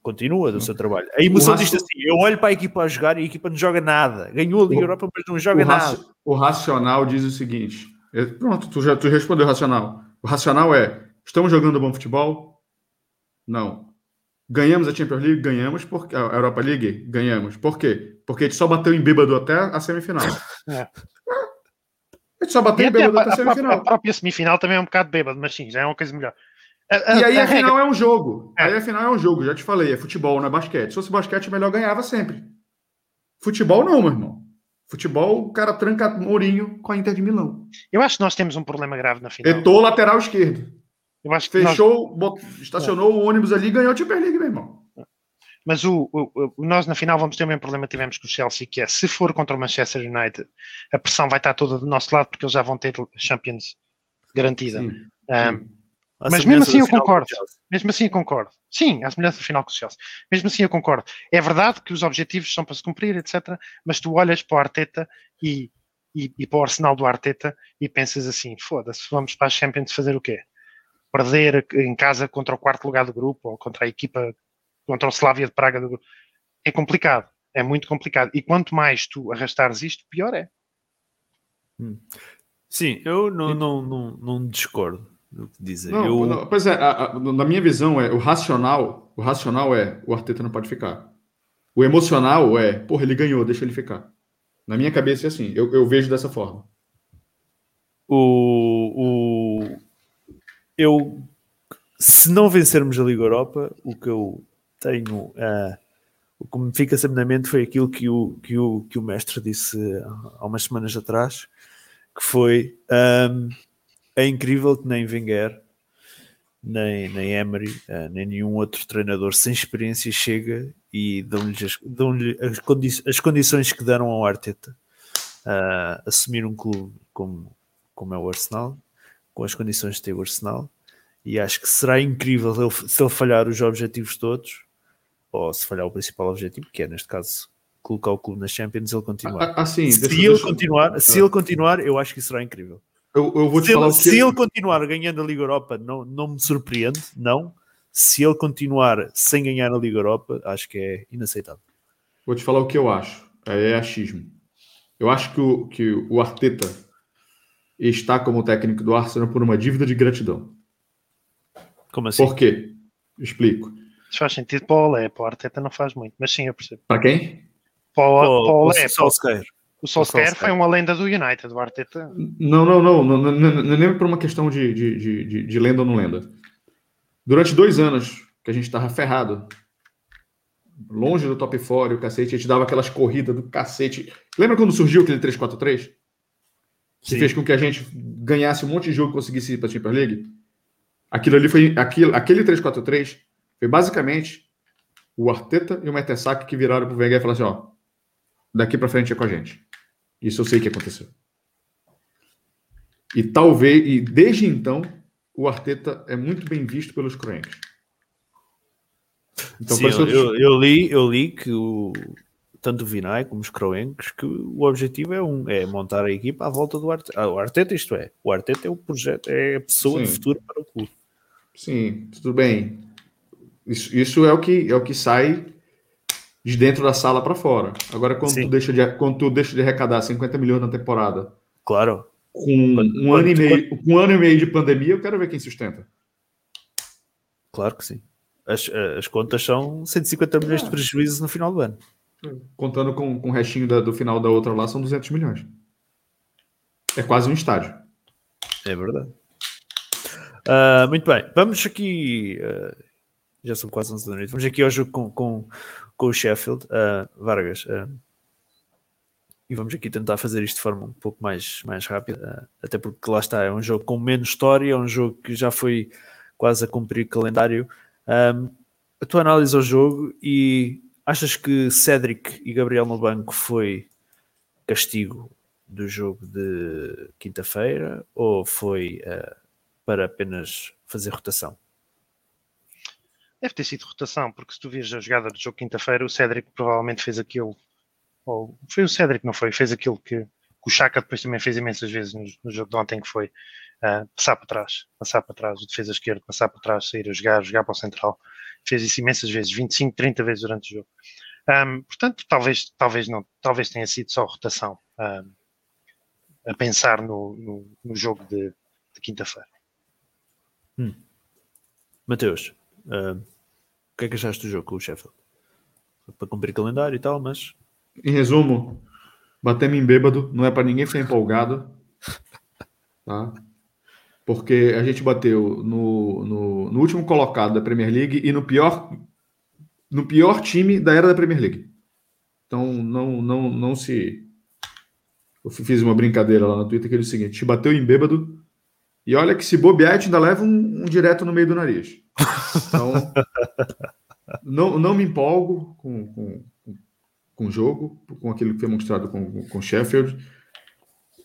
continua do seu trabalho. A emoção diz assim: eu olho para a equipa a jogar e a equipa não joga nada. Ganhou a Liga Europa, mas não joga nada. o racional diz o seguinte. é- Pronto, tu já tu respondeu o racional. O racional é: estamos jogando bom futebol? Não. Ganhamos a Champions League? Ganhamos. Porque, a Europa League? Ganhamos. Por quê? Porque a gente só bateu em bêbado até a semifinal. É. A gente só bateu E em bêbado a, até a a própria, a semifinal. própria semifinal também é um bocado bêbado, mas sim, já é uma coisa melhor. A- a- E aí a a regra- final é um jogo. É. Aí a final é um jogo, já te falei, é futebol, não é basquete. Se fosse basquete, melhor ganhava sempre. Futebol não, meu irmão. Futebol, o cara tranca Mourinho com a Inter de Milão. Eu acho que nós temos um problema grave na final. Etou lateral esquerdo. Eu acho que nós- Fechou, bot- estacionou o ônibus ali e ganhou a Champions League, meu irmão. Mas o, o- o- nós na final vamos ter o mesmo problema que tivemos com o Chelsea, que é se for contra o Manchester United, a pressão vai estar toda do nosso lado porque eles já vão ter Champions garantida. Sim. Um, Sim. À Mas mesmo assim eu concordo. mesmo assim eu concordo. Sim, à semelhança do final com o Chelsea. Mesmo assim eu concordo. É verdade que os objetivos são para se cumprir, etc. Mas tu olhas para o Arteta e, e, e para o arsenal do Arteta e pensas assim, foda-se, vamos para a Champions fazer o quê? Perder em casa contra o quarto lugar do grupo ou contra a equipa, contra o Slavia de Praga do grupo. É complicado. É muito complicado. E quanto mais tu arrastares isto, pior é. Sim, eu não, não, não, não discordo do que dizem. Não, eu, não, pois é, a- a- na minha visão, é o racional O racional é, o Arteta não pode ficar. O emocional é, porra, ele ganhou, deixa ele ficar. Na minha cabeça é assim, eu, eu vejo dessa forma. O, o, eu, se não vencermos a Liga Europa, o que eu tenho, uh, o que me fica sempre na mente foi aquilo que o, que o, que o mestre disse há umas semanas atrás, que foi um, é incrível que nem Wenger, nem, nem Emery, uh, nem nenhum outro treinador sem experiência chega e dão-lhe as, dão as, condi as condições que deram ao Arteta uh, assumir um clube como, como é o Arsenal, com as condições de ter o Arsenal, e acho que será incrível ele, se ele falhar os objetivos todos, ou se falhar o principal objetivo, que é neste caso colocar o clube nas Champions, ele continuar. Assim, se deixa, ele deixa... continuar, se ele continuar, eu acho que será incrível. Eu, eu vou te se falar ele, que... se ele continuar ganhando a Liga Europa, não, não me surpreende, não. Se ele continuar sem ganhar a Liga Europa, acho que é inaceitável. Vou te falar o que eu acho. É achismo. Eu acho que o, que o Arteta está como técnico do Arsenal por uma dívida de gratidão. Como assim? Por quê? Explico. Isso faz sentido para o Olé, para o Arteta não faz muito, mas sim, eu percebo. Para quem? Para o, para o Olé, o Solskjaer. O Solskjaer foi uma lenda do United, do Arteta. Não, não, não, não, não, não, nem por uma questão de, de, de, de lenda ou não lenda. Durante dois anos que a gente estava ferrado, longe do top 4 o cacete, a gente dava aquelas corridas do cacete. Lembra quando surgiu aquele 3-4-3? Que Sim. fez com que a gente ganhasse um monte de jogo e conseguisse ir para a Champions League? Aquilo ali foi. Aquilo, aquele 3-4-3 foi basicamente o Arteta e o Mertesack que viraram pro Wenger e falaram assim: ó, daqui para frente é com a gente. Isso eu sei que aconteceu. E talvez, e desde então, o Arteta é muito bem visto pelos croenques. Então, Sim, eu, eu, eu, li, eu li que o, tanto o Vinay como os Croenques que o objetivo é um é montar a equipa à volta do Arteta. Ah, o Arteta, isto é, o Arteta é o projeto, é a pessoa Sim. de futuro para o clube. Sim, tudo bem. Isso, isso é o que é o que sai de dentro da sala para fora. Agora, quando tu, deixa de, quando tu deixa de arrecadar 50 milhões na temporada, claro, com um, ano e meio, com um ano e meio de pandemia, eu quero ver quem sustenta. Claro que sim. As, as contas são 150 milhões de prejuízos no final do ano. Contando com, com o restinho da, do final da outra lá, são 200 milhões. É quase um estádio. É verdade. Uh, muito bem, vamos aqui. Uh, já são quase 11 da noite. Vamos aqui ao jogo com, com, com o Sheffield, uh, Vargas. e vamos aqui tentar fazer isto de forma um pouco mais, mais rápida, até porque lá está, é um jogo com menos história, é um jogo que já foi quase a cumprir calendário. Um, a tua análise ao jogo e achas que Cédric e Gabriel no banco foi castigo do jogo de quinta-feira ou foi uh, para apenas fazer rotação? Deve ter sido rotação, porque se tu vires a jogada do jogo quinta-feira, o Cédric provavelmente fez aquilo, ou foi o Cédric, não foi? Fez aquilo que, que o Chaka depois também fez imensas vezes no, no jogo de ontem, que foi uh, passar para trás, passar para trás, o defesa esquerdo, passar para trás, sair a jogar, jogar para o central. Fez isso imensas vezes, 25, 30 vezes durante o jogo. Um, portanto, talvez, talvez não, talvez tenha sido só rotação um, a pensar no, no, no jogo de, de quinta-feira. Hum. Mateus, uh, o que é que achaste do jogo com o Sheffield? Para cumprir calendário e tal, mas. Em resumo, batemos em bêbado, não é para ninguém ficar empolgado. Tá? Porque a gente bateu no, no, no, último colocado da Premier League e no pior, no pior time da era da Premier League. Então não, não, não se. Eu fiz uma brincadeira lá no Twitter que é o seguinte: te bateu em bêbado e olha que se bobear, te ainda leva um, um direto no meio do nariz. Então, não, não me empolgo com, com, com o jogo, com aquilo que foi mostrado com, com Sheffield,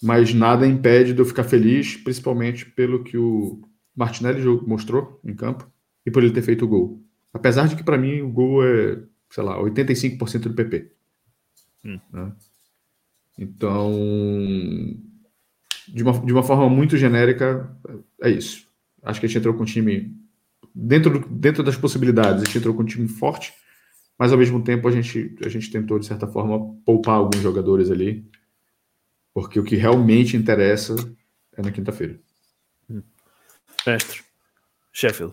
mas nada impede de eu ficar feliz, principalmente pelo que o Martinelli mostrou em campo e por ele ter feito o gol. Apesar de que, para mim, o gol é, sei lá, 85% do PP. Hum. Né? Então, de uma, de uma forma muito genérica, é isso. Acho que a gente entrou com um time dentro, do, dentro das possibilidades, a gente entrou com um time forte, mas ao mesmo tempo a gente, a gente tentou, de certa forma, poupar alguns jogadores ali, porque o que realmente interessa é na quinta-feira. Mestre, Sheffield.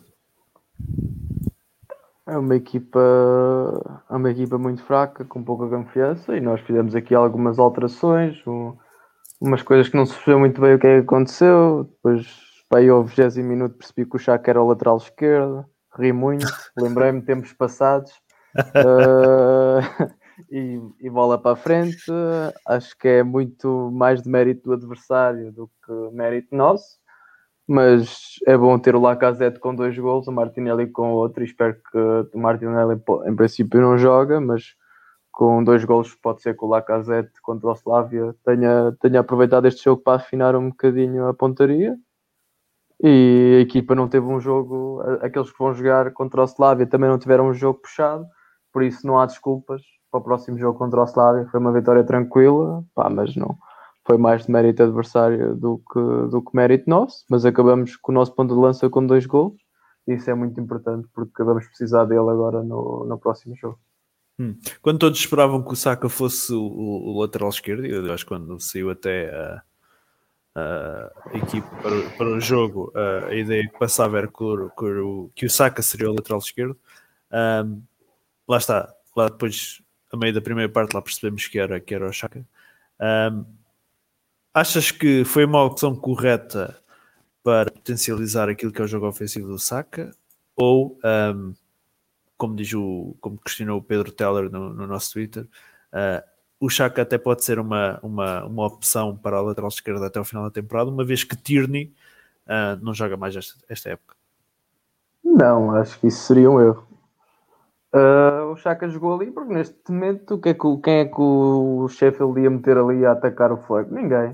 É uma equipa, é uma equipa muito fraca, com pouca confiança, e nós fizemos aqui algumas alterações, um, umas coisas que não se percebeu muito bem o que é que aconteceu. Depois, para aí ao 20 minuto, percebi que o Chaka era o lateral esquerdo, ri muito, lembrei-me de tempos passados. Uh, e, e, bola para a frente. Acho que é muito mais de mérito do adversário do que mérito nosso mas é bom ter o Lacazette com dois gols, o Martinelli com outro, e espero que o Martinelli em princípio não joga, mas com dois gols pode ser que o Lacazette contra o Slavia tenha, tenha aproveitado este jogo para afinar um bocadinho a pontaria e a equipa não teve um jogo, aqueles que vão jogar contra o Slavia também não tiveram um jogo puxado, por isso não há desculpas para o próximo jogo contra o Slavia, foi uma vitória tranquila, pá, mas não, foi mais de mérito adversário do que, do que mérito nosso, mas acabamos com o nosso ponto de lança com dois gols. Isso é muito importante porque vamos precisar dele agora no, no próximo jogo. Hum. Quando todos esperavam que o Saka fosse o, o, lateral esquerdo, eu acho que quando saiu até a, a equipe para, para, o jogo, a, a ideia que passava era que o, que o Saka seria o lateral esquerdo. Um, lá está, lá depois, a meio da primeira parte, lá percebemos que era, que era o Saka. Um, Achas que foi uma opção correta para potencializar aquilo que é o jogo ofensivo do Saka? Ou, um, como diz o, como questionou o Pedro Teller no, no nosso Twitter, uh, o Chaka até pode ser uma, uma, uma opção para a lateral esquerda até o final da temporada, uma vez que Tierney uh, não joga mais esta, esta época. Não, acho que isso seria um erro. Uh, o Chaka jogou ali porque neste momento é que, quem é que o Sheffield ia meter ali a atacar o flag? Ninguém.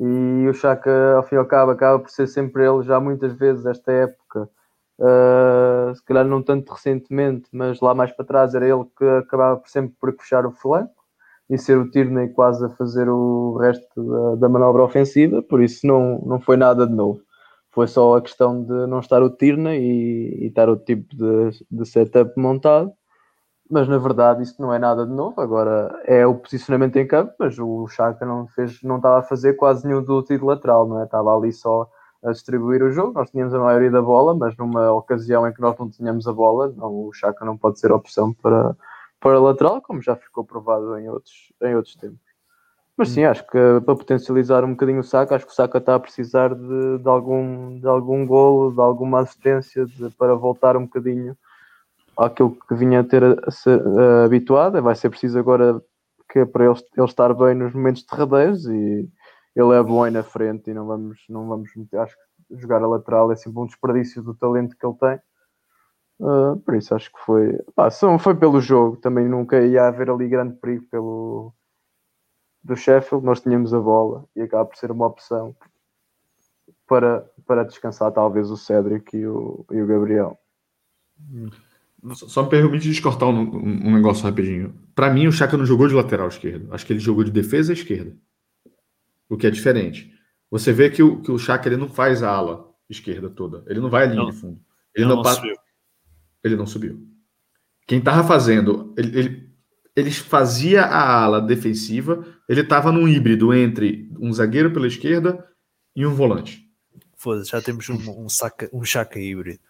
E o Chaka, ao fim e ao cabo, acaba por ser sempre ele, já muitas vezes, esta época. Uh, se calhar não tanto recentemente, mas lá mais para trás era ele que acabava por sempre por puxar o flanco e ser o Tierney quase a fazer o resto da, da, manobra ofensiva, por isso não, não foi nada de novo. Foi só a questão de não estar o Tierney e, e estar o tipo de, de setup montado mas na verdade isso não é nada de novo. Agora é o posicionamento em campo, mas o Chaka não fez, não estava a fazer quase nenhum do de lateral, não é? Estava ali só a distribuir o jogo. Nós tínhamos a maioria da bola, mas numa ocasião em que nós não tínhamos a bola, não, o Chaka não pode ser opção para, para lateral, como já ficou provado em outros, em outros tempos. Mas sim, acho que para potencializar um bocadinho o Saka, acho que o Saka está a precisar de, de algum, de algum golo, de alguma assistência de, para voltar um bocadinho àquilo que vinha a ter a, a ser uh, habituado. Vai ser preciso agora que é para ele, ele estar bem nos momentos derradeiros e ele é bom aí na frente e não vamos, não vamos acho que jogar a lateral é sempre um desperdício do talento que ele tem. Uh, por isso acho que foi, pá, foi pelo jogo, também nunca ia haver ali grande perigo pelo do Sheffield, nós tínhamos a bola e acaba por ser uma opção para, para descansar talvez o Cédric e o, e o Gabriel. Hum. Só me permite descortar um, um, negócio rapidinho. Para mim, o Chaka não jogou de lateral esquerdo. Acho que ele jogou de defesa esquerda. O que é diferente. Você vê que o, que o Chaka ele não faz a ala esquerda toda. Ele não vai ali de fundo. Ele não, não, não subiu. Ele não subiu. Quem tava fazendo. Ele, ele, ele fazia a ala defensiva. Ele tava num híbrido entre um zagueiro pela esquerda e um volante. Foda-se, já temos um, um, saca, um Chaka híbrido.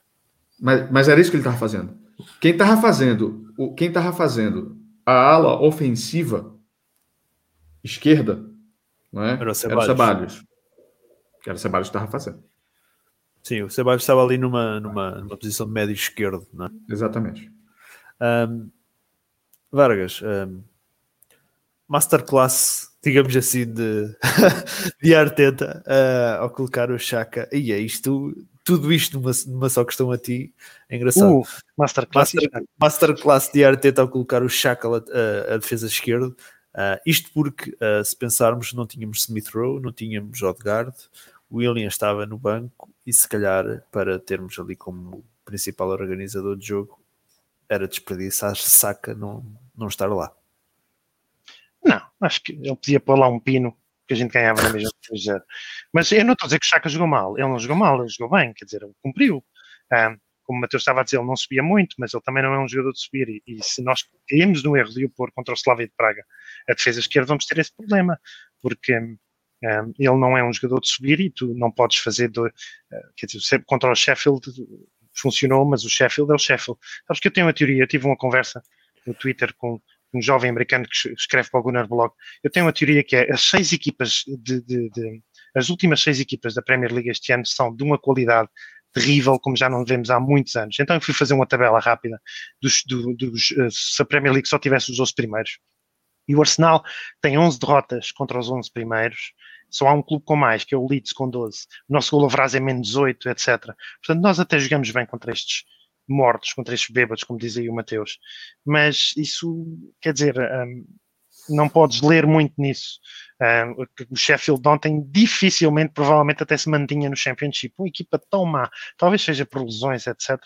Mas, mas era isso que ele estava fazendo. Quem estava fazendo, o, quem estava fazendo a ala ofensiva esquerda, não é? Era o Ceballos. Era o Ceballos. Era o Ceballos que estava fazendo. Sim, o Ceballos estava ali numa, numa, numa posição de médio esquerdo, não é? Exatamente. Um, Vargas, um, masterclass, digamos assim, de, de Arteta uh, ao colocar o Chaka. E é isto, tudo isto numa, numa só questão a ti. É engraçado. Uh, masterclass, Master, masterclass de Arteta ao colocar o Chaka a, a defesa esquerda. Uh, isto porque, se pensarmos, não tínhamos Smith Rowe, não tínhamos Odegaard, o William estava no banco e se calhar para termos ali como principal organizador de jogo era desperdiçar saca não, não estar lá. Não, acho que ele podia pôr lá um pino que a gente ganhava na mesma coisa. Mas eu não estou a dizer que o Chaka jogou mal. Ele não jogou mal, ele jogou bem, quer dizer, ele cumpriu. Um, como o Matheus estava a dizer, ele não subia muito, mas ele também não é um jogador de subir. E, e se nós caímos no erro de o pôr contra o Slavia de Praga, a defesa esquerda, vamos ter esse problema, porque um, ele não é um jogador de subir e tu não podes fazer, do, uh, quer dizer, contra o Sheffield, funcionou, mas o Sheffield é o Sheffield. Sabes que eu tenho uma teoria, eu tive uma conversa no Twitter com um jovem americano que escreve para o Gunnar Blog. Eu tenho uma teoria que é as seis equipas de, de, de as últimas seis equipas da Premier League este ano são de uma qualidade terrível como já não vemos há muitos anos. Então eu fui fazer uma tabela rápida dos, do, dos, eh, se a Premier League só tivesse os 11 primeiros. E o Arsenal tem 11 derrotas contra os 11 primeiros. Só há um clube com mais, que é o Leeds, com 12. O nosso gol average é menos 8, etc. Portanto, nós até jogamos bem contra estes mortos, contra estes bêbados, como dizia o Mateus. Mas isso, quer dizer, um, não podes ler muito nisso. Um, o Sheffield ontem dificilmente, provavelmente até se mantinha no Championship. Uma equipa tão má, talvez seja por lesões, etc.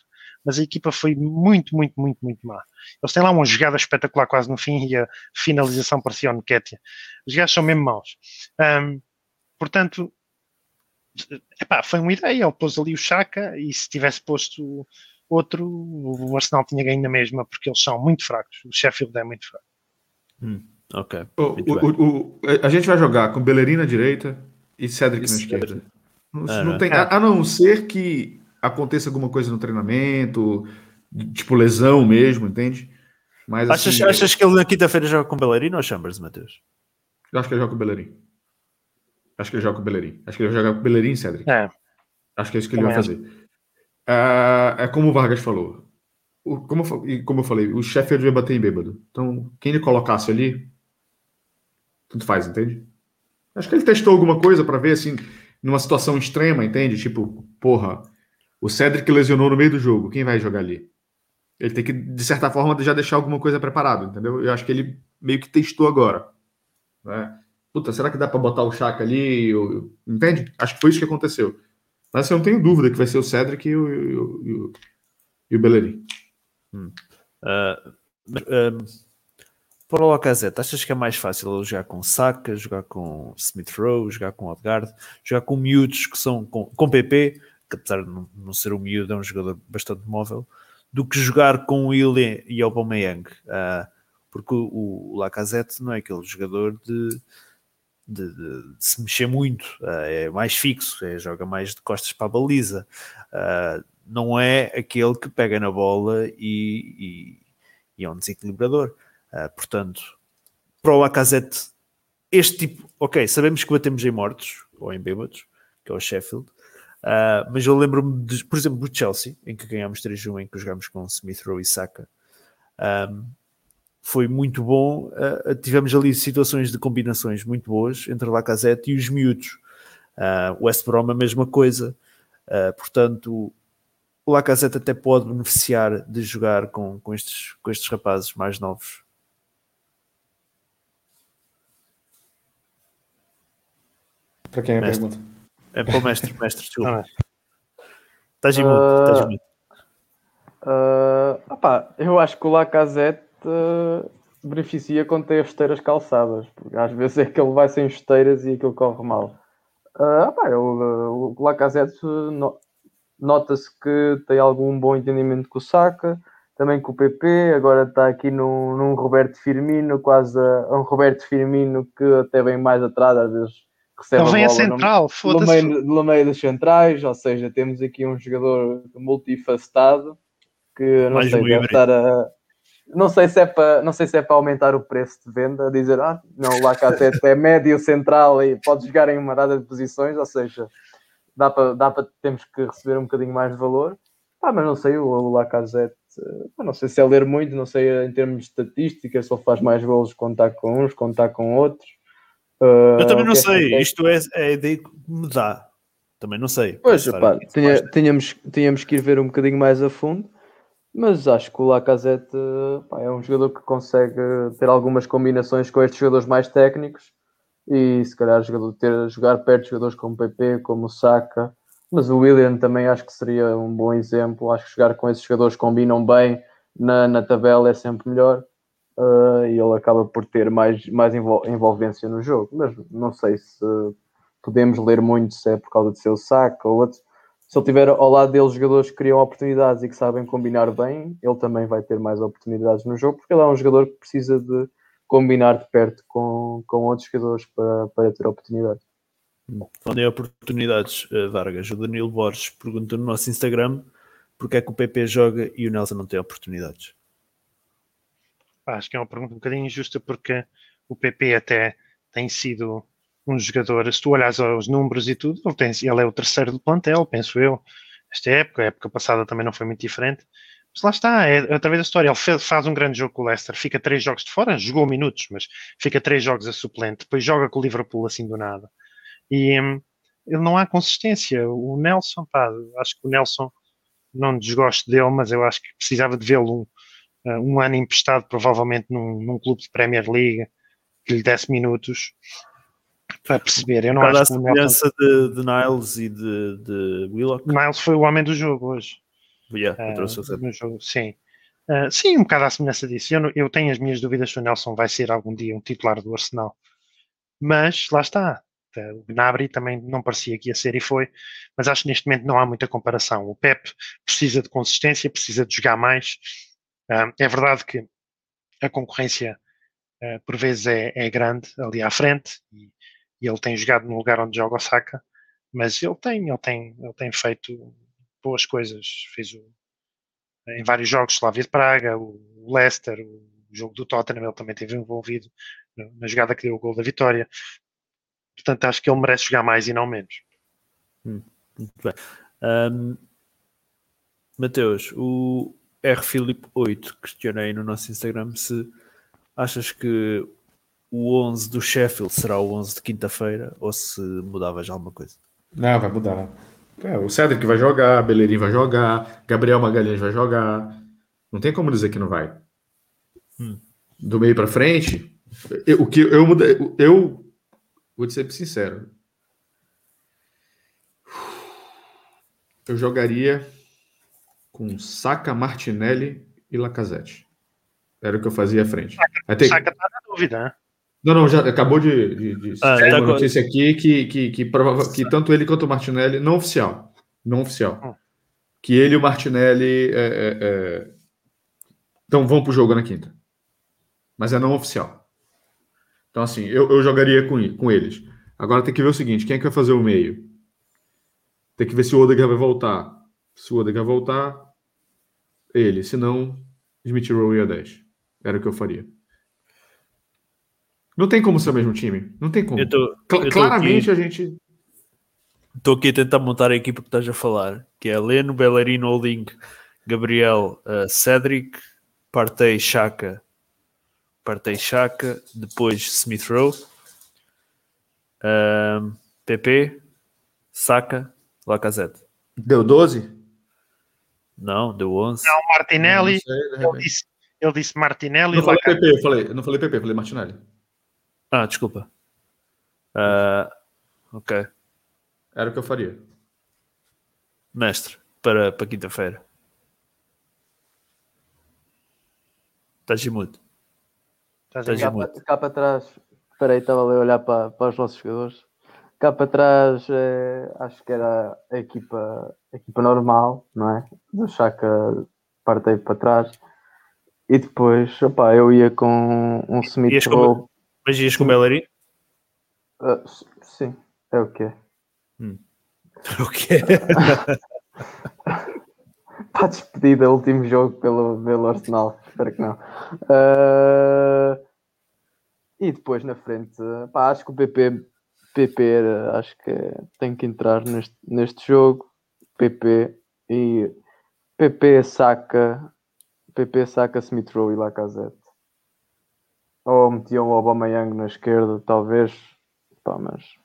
Mas a equipa foi muito, muito, muito, muito má. Eles têm lá uma jogada espetacular quase no fim e a finalização parecia o Nketiah. Os gajos são mesmo maus. Um, portanto, epá, foi uma ideia. Ele pôs ali o Chaka e se tivesse posto outro, o Arsenal tinha ganho na mesma porque eles são muito fracos. O Sheffield é muito fraco. Hum, ok. O, o, o, a gente vai jogar com Bellerin na direita e Cedric e na esquerda. Não, ah, não tem, a, a, não ser que aconteça alguma coisa no treinamento, tipo lesão mesmo, entende? Mas, achas, assim, achas que ele na quinta-feira joga com Bellerin ou Chambers, Matheus? Eu acho que ele joga com Bellerin. Acho que ele joga com Bellerin. Acho que ele vai jogar com Bellerin e Cedric. É. Acho que é isso que ele vai fazer. É, é como o Vargas falou. O, como, como eu falei, o Sheffield vai bater em bêbado. Então, quem ele colocasse ali, tudo faz, entende? Acho que ele testou alguma coisa para ver, assim, numa situação extrema, entende? Tipo, porra, o Cedric lesionou no meio do jogo, quem vai jogar ali? Ele tem que, de certa forma, já deixar alguma coisa preparado, entendeu? Eu acho que ele meio que testou agora. Né? Puta, será que dá para botar o Chaka ali? Entende? Acho que foi isso que aconteceu. Mas eu não tenho dúvida que vai ser o Cedric e o, e o, o, o Bellerin. Hum. Uh, um, para o Lacazette, achas que é mais fácil jogar com Saka, jogar com Smith Rowe, jogar com Odegaard, jogar com miúdos que são com, com PP, que apesar de não, ser um miúdo, é um jogador bastante móvel, do que jogar com o Willian e Aubameyang? Uh, porque o, o Lacazette não é aquele jogador de de, de, de, se mexer muito, uh, é mais fixo, é, joga mais de costas para a baliza, uh, não é aquele que pega na bola e, e, e é um desequilibrador. Uh, portanto, para o Lacazette, este tipo, ok, sabemos que batemos em mortos ou em bêbados, que é o Sheffield, mas eu lembro-me, por exemplo, do Chelsea, em que ganhámos 3-1, em que jogámos com Smith Rowe e Saka. Um, foi muito bom. Uh, tivemos ali situações de combinações muito boas entre Lacazette e os miúdos. Uh, West Brom a mesma coisa. Uh, portanto, o Lacazette até pode beneficiar de jogar com, com, estes, com estes rapazes mais novos. Para quem é a pergunta? É para o mestre, mestre, desculpa. Estás em mudo, estás em mudo. Uh, opa, eu acho que o Lacazette beneficia quando tem as esteiras calçadas, porque às vezes é que ele vai sem esteiras e aquilo corre mal. Uh, pá, o, o Lacazette no, nota-se que tem algum bom entendimento com o Saka, também com o PP, agora está aqui num, num Roberto Firmino, quase a, um Roberto Firmino que até vem mais atrás, às vezes recebe Ele vem a, central, no, no, meio, no meio dos centrais, ou seja, temos aqui um jogador multifacetado que não mais sei, deve estar a, não sei se é para não sei se é para aumentar o preço de venda, dizer ah, não, o Lacazette é médio central e pode jogar em uma data de posições, ou seja, dá para, dá para temos que receber um bocadinho mais de valor. Ah, mas não sei, o, Lacazette, não sei se é ler muito, não sei em termos de estatística, se ele faz mais golos contar com uns, contar com outros. Uh, Eu também não sei, isto é, é a ideia que me dá. Também não sei. Pois, pá, tinha, tínhamos, tínhamos que ir ver um bocadinho mais a fundo. Mas acho que o Lacazette pá, é um jogador que consegue ter algumas combinações com estes jogadores mais técnicos e se calhar jogador, ter, jogar perto de jogadores como o PP, como o Saka. Mas o William também acho que seria um bom exemplo. Acho que jogar com esses jogadores combinam bem na, na tabela é sempre melhor. Uh, e ele acaba por ter mais, mais envolvência no jogo. Mas não sei se podemos ler muito se é por causa de ser o Saka ou outro se ele tiver ao lado dele jogadores que criam oportunidades e que sabem combinar bem, ele também vai ter mais oportunidades no jogo, porque ele é um jogador que precisa de combinar de perto com, com outros jogadores para, para ter oportunidades. Falando em oportunidades, uh, Vargas, o Danilo Borges pergunta no nosso Instagram porque é que o PP joga e o Nelson não tem oportunidades? Acho que é uma pergunta um bocadinho injusta porque o PP até tem sido um jogador, se tu olhas aos números e tudo, ele, tem, ele é o terceiro do plantel, penso eu. Esta época, a época passada também não foi muito diferente. Mas lá está, é através da história. Ele fez, faz um grande jogo com o Leicester, fica três jogos de fora, jogou minutos, mas fica três jogos a suplente, depois joga com o Liverpool assim do nada. E hum, ele não há consistência. O Nelson, pá, acho que o Nelson não desgosto dele, mas eu acho que precisava de vê-lo um, um ano emprestado, provavelmente num, num clube de Premier League, que lhe desse minutos para perceber. Eu não Cada acho que o Nelson. semelhança de, de Niles e de, de Willock. Niles foi o homem do jogo hoje. Yeah, eu Ah, trouxe o no jogo, sim. Ah, sim, um bocado à semelhança disso. Eu, eu tenho as minhas dúvidas se o Nelson vai ser algum dia um titular do Arsenal. Mas lá está. Ah, O Gnabry também não parecia que ia ser e foi. Mas acho que neste momento não há muita comparação. O Pep precisa de consistência, precisa de jogar mais. Ah, é verdade que a concorrência ah, por vezes é, é grande ali à frente e, e ele tem jogado no lugar onde joga o Saka. Mas ele tem, ele tem, ele tem feito boas coisas. Fez o, em vários jogos, Slavia de Praga, o Leicester, o jogo do Tottenham, ele também esteve envolvido na, jogada que deu o gol da vitória. Portanto, acho que ele merece jogar mais e não menos. Muito bem. Ahm, Mateus, o R. Filipe 8 questionei no nosso Instagram se achas que o 11 do Sheffield será o 11 de quinta-feira ou se mudavas alguma coisa. Não, vai mudar. É, o Cedric vai jogar, Bellerin vai jogar, Gabriel Magalhães vai jogar. Não tem como dizer que não vai. Hum. Do meio para frente, eu, o que eu mudei, eu vou te ser sincero. Eu jogaria com Saka, Martinelli e Lacazette. Era o que eu fazia à frente. Vai ter- Saca tá na dúvida, né? Não, não, já acabou de, de, de Ah, sair tá uma notícia aqui que, que, que, prova- que tanto ele quanto o Martinelli, não oficial, não oficial, Hum. que ele e o Martinelli é, é, então vão pro jogo na quinta. Mas é não oficial. Então, assim, eu, eu jogaria com, com eles. Agora tem que ver o seguinte: quem é que vai fazer o meio? Tem que ver se o Odegaard vai voltar. Se o Odegaard voltar, ele. Se não, Smith Rowe ia 10. Era o que eu faria. Não tem como ser o mesmo time. Não tem como. Eu tô- Cla- eu tô claramente aqui- a gente. Estou aqui a tentar montar a equipa que estás a falar, que é Leno, Bellerino, Holding, Gabriel, uh, Cedric, Partey, Chaka, Partey, Chaka, depois Smith Rowe, um, PP, Saka, Lacazette. Deu 12? Não, deu 11. Não, Martinelli, Não sei, ele disse, ele disse Martinelli Não falei Lacazette. PP, eu falei, eu não falei PP, eu falei Martinelli. Ah, desculpa. Uh, ok. Era o que eu faria. Mestre, para, para quinta-feira. Estás mudo. Estás ver? mudo. Cá, para trás, espera aí, estava ali a olhar para, para os nossos jogadores. Cá para trás, eh, acho que era a equipa, a equipa normal, não é? Do Chaka partei para trás. E depois, opá, eu ia com um Smith Rowe. Mas ias com o Bellerin? Ah, s- sim, é o que é. O quê? Para a despedida, último jogo pelo, pelo Arsenal. Espero que não. Ah, e depois na frente, pá, acho que o PP, PP acho que tem que entrar neste, neste jogo. PP e PP saca PP saca Smith Rowe e Lacazette. Ou metiam o Aubameyang na esquerda, talvez. Pá, mas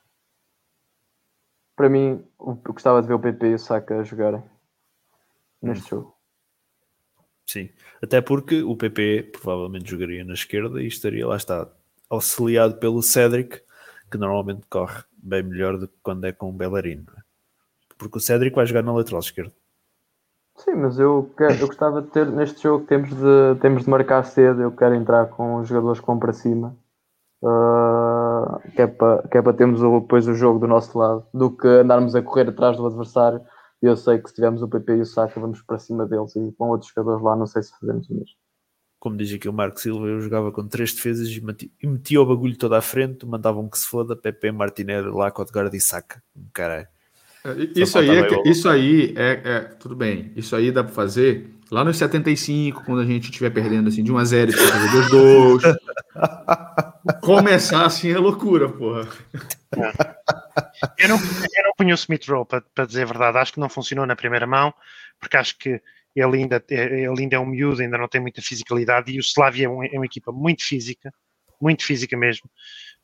para mim, eu gostava de ver o PP e o Saka jogarem neste jogo. Sim. Até porque o PP provavelmente jogaria na esquerda e estaria lá está auxiliado pelo Cedric, que normalmente corre bem melhor do que quando é com o Bellerin. não é? Porque o Cedric vai jogar na lateral esquerda. Sim, mas eu, quero- eu gostava de ter neste jogo temos de, temos de marcar cedo. Eu quero entrar com os jogadores vão para cima, Ah, que é para é para termos o- depois o jogo do nosso lado, do que andarmos a correr atrás do adversário. Eu sei que se tivermos o PP e o Saka, vamos para cima deles e com outros jogadores lá, não sei se fazemos o mesmo. Como diz aqui o Marco Silva, eu jogava com três defesas e meti- metia o bagulho todo à frente, mandavam que se foda, PP, Martinelli, Lacote, Guarda e Saca. Caralho. Isso aí, é, isso aí é, é, Tudo bem. Isso aí dá para fazer lá nos 75, quando a gente estiver perdendo assim, de 1 a 0 para fazer dois gols. Começar assim é loucura, porra. Eu não, eu não punho o Smith Rowe, para, para dizer a verdade. Acho que não funcionou na primeira mão, porque acho que ele ainda, ele ainda é um miúdo, ainda não tem muita fisicalidade, e o Slavia é, um, é uma equipa muito física, muito física mesmo.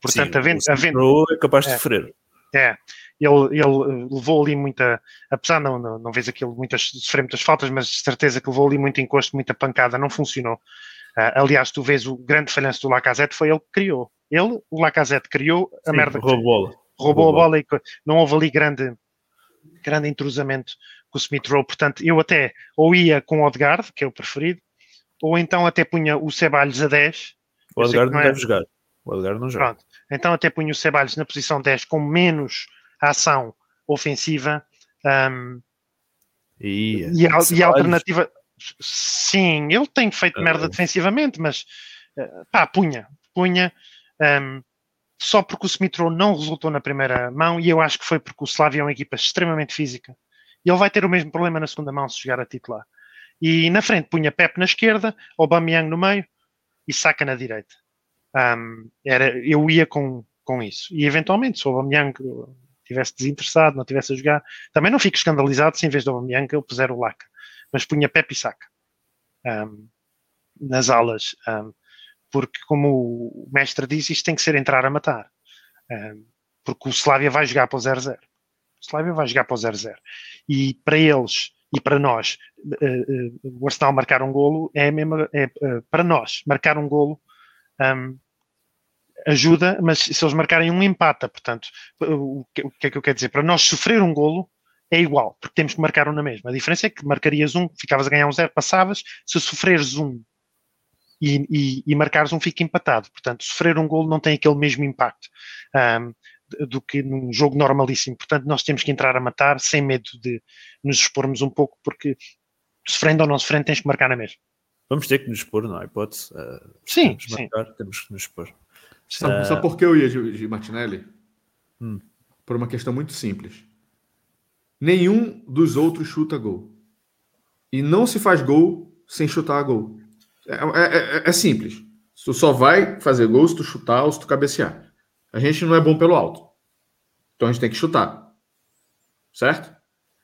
Portanto, Sim, havendo, havendo, é capaz de é, sofrer. É, ele, ele levou ali muita, apesar não, não, não vês aquilo, muitas, sofrer muitas faltas, mas de certeza que levou ali muito encosto, muita pancada, não funcionou. Uh, aliás, tu vês o grande falhanço do Lacazette foi ele que criou. Ele, o Lacazette, criou a Sim, merda. Roubou, bola. roubou a bola e não houve ali grande, grande entrosamento com o Smith Rowe. Portanto, eu até ou ia com o Odegaard, que é o preferido, ou então até punha o Ceballos a 10. O Odegaard não, não é... deve jogar. O Odegaard não joga. Pronto. Então até punha o Ceballos na posição 10 com menos ação ofensiva um, e, e, a, e a alternativa. Sim, ele tem feito merda defensivamente, mas pá, punha, punha. Um, só porque o Smithrow não resultou na primeira mão e eu acho que foi porque o Slavia é uma equipa extremamente física e ele vai ter o mesmo problema na segunda mão se chegar a titular. E na frente punha Pep na esquerda, Aubameyang no meio e Saka na direita. Um, era, eu ia com, com isso. E eventualmente, se o Aubameyang tivesse desinteressado, não tivesse a jogar. Também não fico escandalizado se em vez do Aubameyang eu puser o Laca, mas punha Pepe e Saca um, nas alas, um, porque como o mestre diz, isto tem que ser entrar a matar, um, porque o Slavia vai jogar para o 0-0. O Slavia vai jogar para o 0-0. E para eles e para nós, uh, uh, o Arsenal marcar um golo é, mesmo, é uh, para nós marcar um golo um, ajuda, mas se eles marcarem um empata, portanto, o que, o que é que eu quero dizer? Para nós sofrer um golo é igual, porque temos que marcar um na mesma. A diferença é que marcarias um, ficavas a ganhar um zero, passavas, se sofreres um e, e, e marcares um, fica empatado. Portanto, sofrer um golo não tem aquele mesmo impacto um, do que num jogo normalíssimo. Portanto, nós temos que entrar a matar sem medo de nos expormos um pouco, porque sofrendo ou não sofrendo, tens que marcar na mesma. Vamos ter que nos expor, não há hipótese. Uh, sim, sim. Marcar, temos que nos expor. Sabe, sabe por que eu ia de, de Martinelli? Hum. Por uma questão muito simples. Nenhum dos outros chuta gol. E não se faz gol sem chutar gol. É, é, é, é simples. Tu só vai fazer gol se tu chutar ou se tu cabecear. A gente não é bom pelo alto. Então a gente tem que chutar. Certo?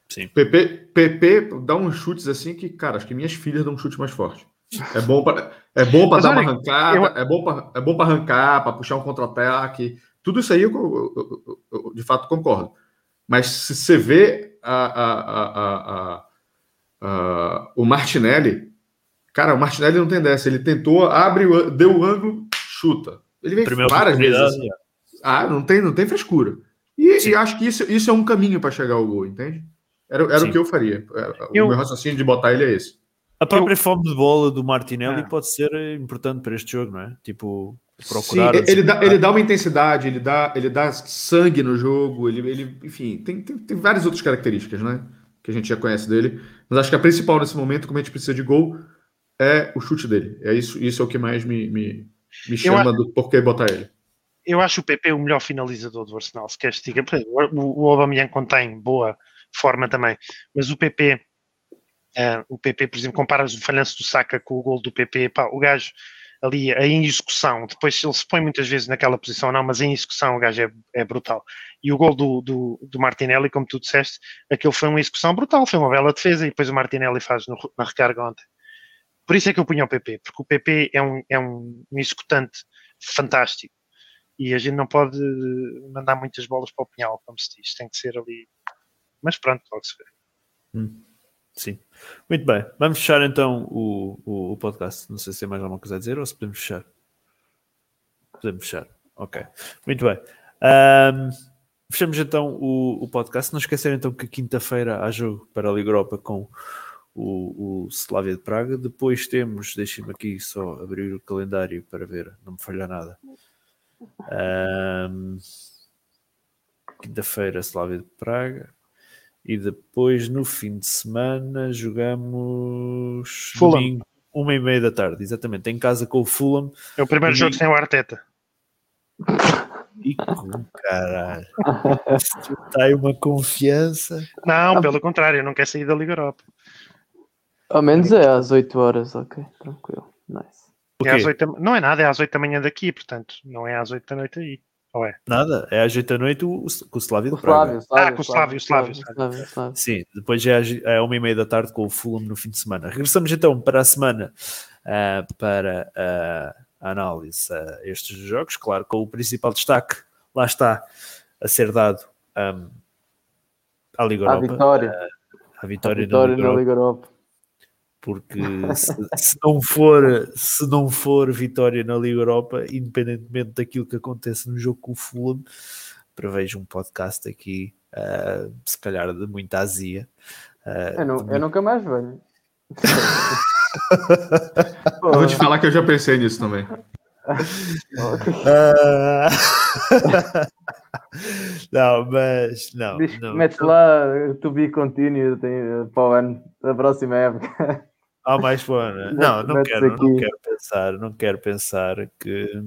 Sim. PP, PP dá uns chutes assim que, cara, acho que minhas filhas dão um chute mais forte. É bom para é bom para dar olha, uma arrancada, eu... é bom para é bom para arrancar, para puxar um contra-ataque. Tudo isso aí eu, eu, eu, de fato concordo. Mas se você vê a, a, a, o Martinelli, cara, o Martinelli não tem dessa. Ele tentou, abre, deu o ângulo, chuta. Ele vem Primeira várias vezes. Assim. Ah, não tem, não tem frescura. E, e, acho que isso, isso é um caminho para chegar ao gol, entende? Era, era o que eu faria. O meu raciocínio de botar ele é esse. A própria eu... fome de bola do Martinelli ah. pode ser importante para este jogo, não é? Tipo, procurar. Sim, ele, dá, ele dá uma intensidade, ele dá, ele dá sangue no jogo, ele, ele enfim, tem, tem, tem várias outras características, né? Que a gente já conhece dele. Mas acho que a principal nesse momento, como a gente precisa de gol, é o chute dele. É isso, isso é o que mais me, me, me chama eu, do porquê botar ele. Eu acho o PP o melhor finalizador do Arsenal, se queres diga. O, o Aubameyang contém boa forma também, mas o PP Uh, o PP, por exemplo, comparas o falhanço do Saka com o gol do PP, pá, o gajo ali em execução, depois ele se põe muitas vezes naquela posição, não, mas em execução o gajo é, é brutal. E o gol do, do, do, Martinelli, como tu disseste, aquilo foi uma execução brutal, foi uma bela defesa e depois o Martinelli faz no, na recarga ontem. Por isso é que eu punho o PP, porque o PP é um, é um executante fantástico e a gente não pode mandar muitas bolas para o pinhal, como se diz, tem que ser ali. Mas pronto, logo se vê. Hum. Sim. Muito bem. Vamos fechar então o, o, o, podcast. Não sei se tem mais alguma coisa a dizer ou se podemos fechar. Podemos fechar. Ok. Muito bem. Um, fechamos então o, o podcast. Não esquecer então que quinta-feira há jogo para a Liga Europa com o, o Slavia de Praga. Depois temos, deixem-me aqui só abrir o calendário para ver, não me falha nada. Um, quinta-feira, Slavia de Praga. E depois no fim de semana jogamos Fulham. domingo, uma e meia da tarde, exatamente, em casa com o Fulham. É o primeiro domingo. jogo sem o Arteta. E com caralho. Está aí uma confiança. Não, pelo contrário, não quer sair da Liga Europa. Ao menos é às 8 horas, ok, tranquilo. Nice. É às quê? 8 da- Não é nada, é às 8 da manhã daqui, portanto, não é às 8 da noite aí. Ou é? Nada, é às 8 da noite o, com o Slavia O de Praga. Flávio, Ah, com o Slávio, Slávio, Slávio, Slávio. Sim, depois é é uma e meia da tarde com o Fulham no fim de semana. Regressamos então para a semana ah, para ah, a análise a estes jogos, claro, com o principal destaque, lá está, a ser dado ahm, à Liga À Europa, vitória. à À vitória, vitória na Liga Europa, Liga Europa. Porque se, se não for, se não for vitória na Liga Europa, independentemente daquilo que aconteça no jogo com o Fulham, prevejo um podcast aqui, ah, se calhar de muita azia. ah, Eu, nu- eu nunca mais venho. Eu vou te falar que eu já pensei nisso também. Ah, não, mas não, Diz- não. Metes lá to be continued para o ano, da próxima época. Há mais né? Não, não Metes quero, não quero pensar, não quero pensar que,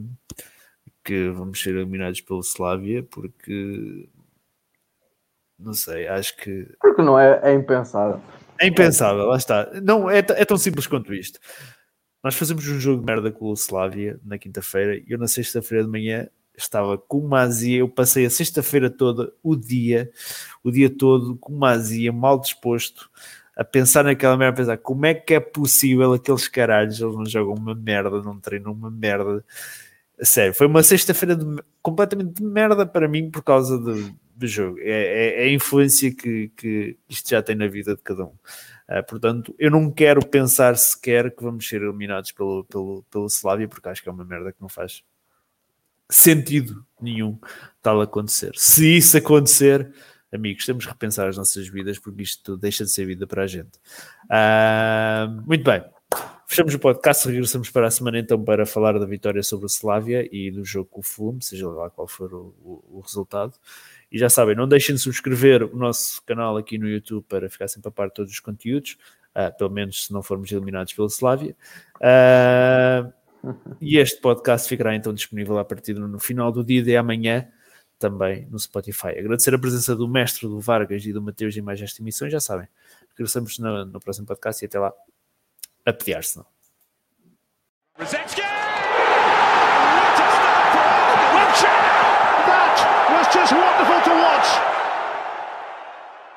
que vamos ser eliminados pelo Slavia, porque não sei, acho que Porque não é, é impensável. é impensável, lá está. Não, é, é tão simples quanto isto. Nós fazemos um jogo de merda com o Slavia na quinta-feira e eu na sexta-feira de manhã estava com uma azia. Eu passei a sexta-feira toda, o dia, o dia todo, com uma azia, mal disposto, a pensar naquela merda, a pensar como é que é possível aqueles caralhos, eles não jogam uma merda, não treinam uma merda. Sério, foi uma sexta-feira completamente de merda para mim por causa do, do jogo. É, é- é a influência que, que isto já tem na vida de cada um. Uh, portanto, eu não quero pensar sequer que vamos ser eliminados pelo, pelo, pelo Slavia, porque acho que é uma merda que não faz sentido nenhum tal acontecer. Se isso acontecer, amigos, temos que repensar as nossas vidas, porque isto deixa de ser vida para a gente. Uh, muito bem. Fechamos o podcast, regressamos para a semana então para falar da vitória sobre o Slavia e do jogo com o Fulham, seja lá qual for o, o- o resultado. E já sabem, não deixem de subscrever o nosso canal aqui no YouTube para ficar sempre a par de todos os conteúdos, ah, pelo menos se não formos eliminados pelo Slavia. Ah, e este podcast ficará então disponível a partir do no final do dia de amanhã, também no Spotify. Agradecer a presença do mestre, do Vargas e do Mateus em mais esta emissão, já sabem. Regressamos no, no próximo podcast e até lá a pedir Arsenal. Rosetsky! What a start for Arsenal! That was just wonderful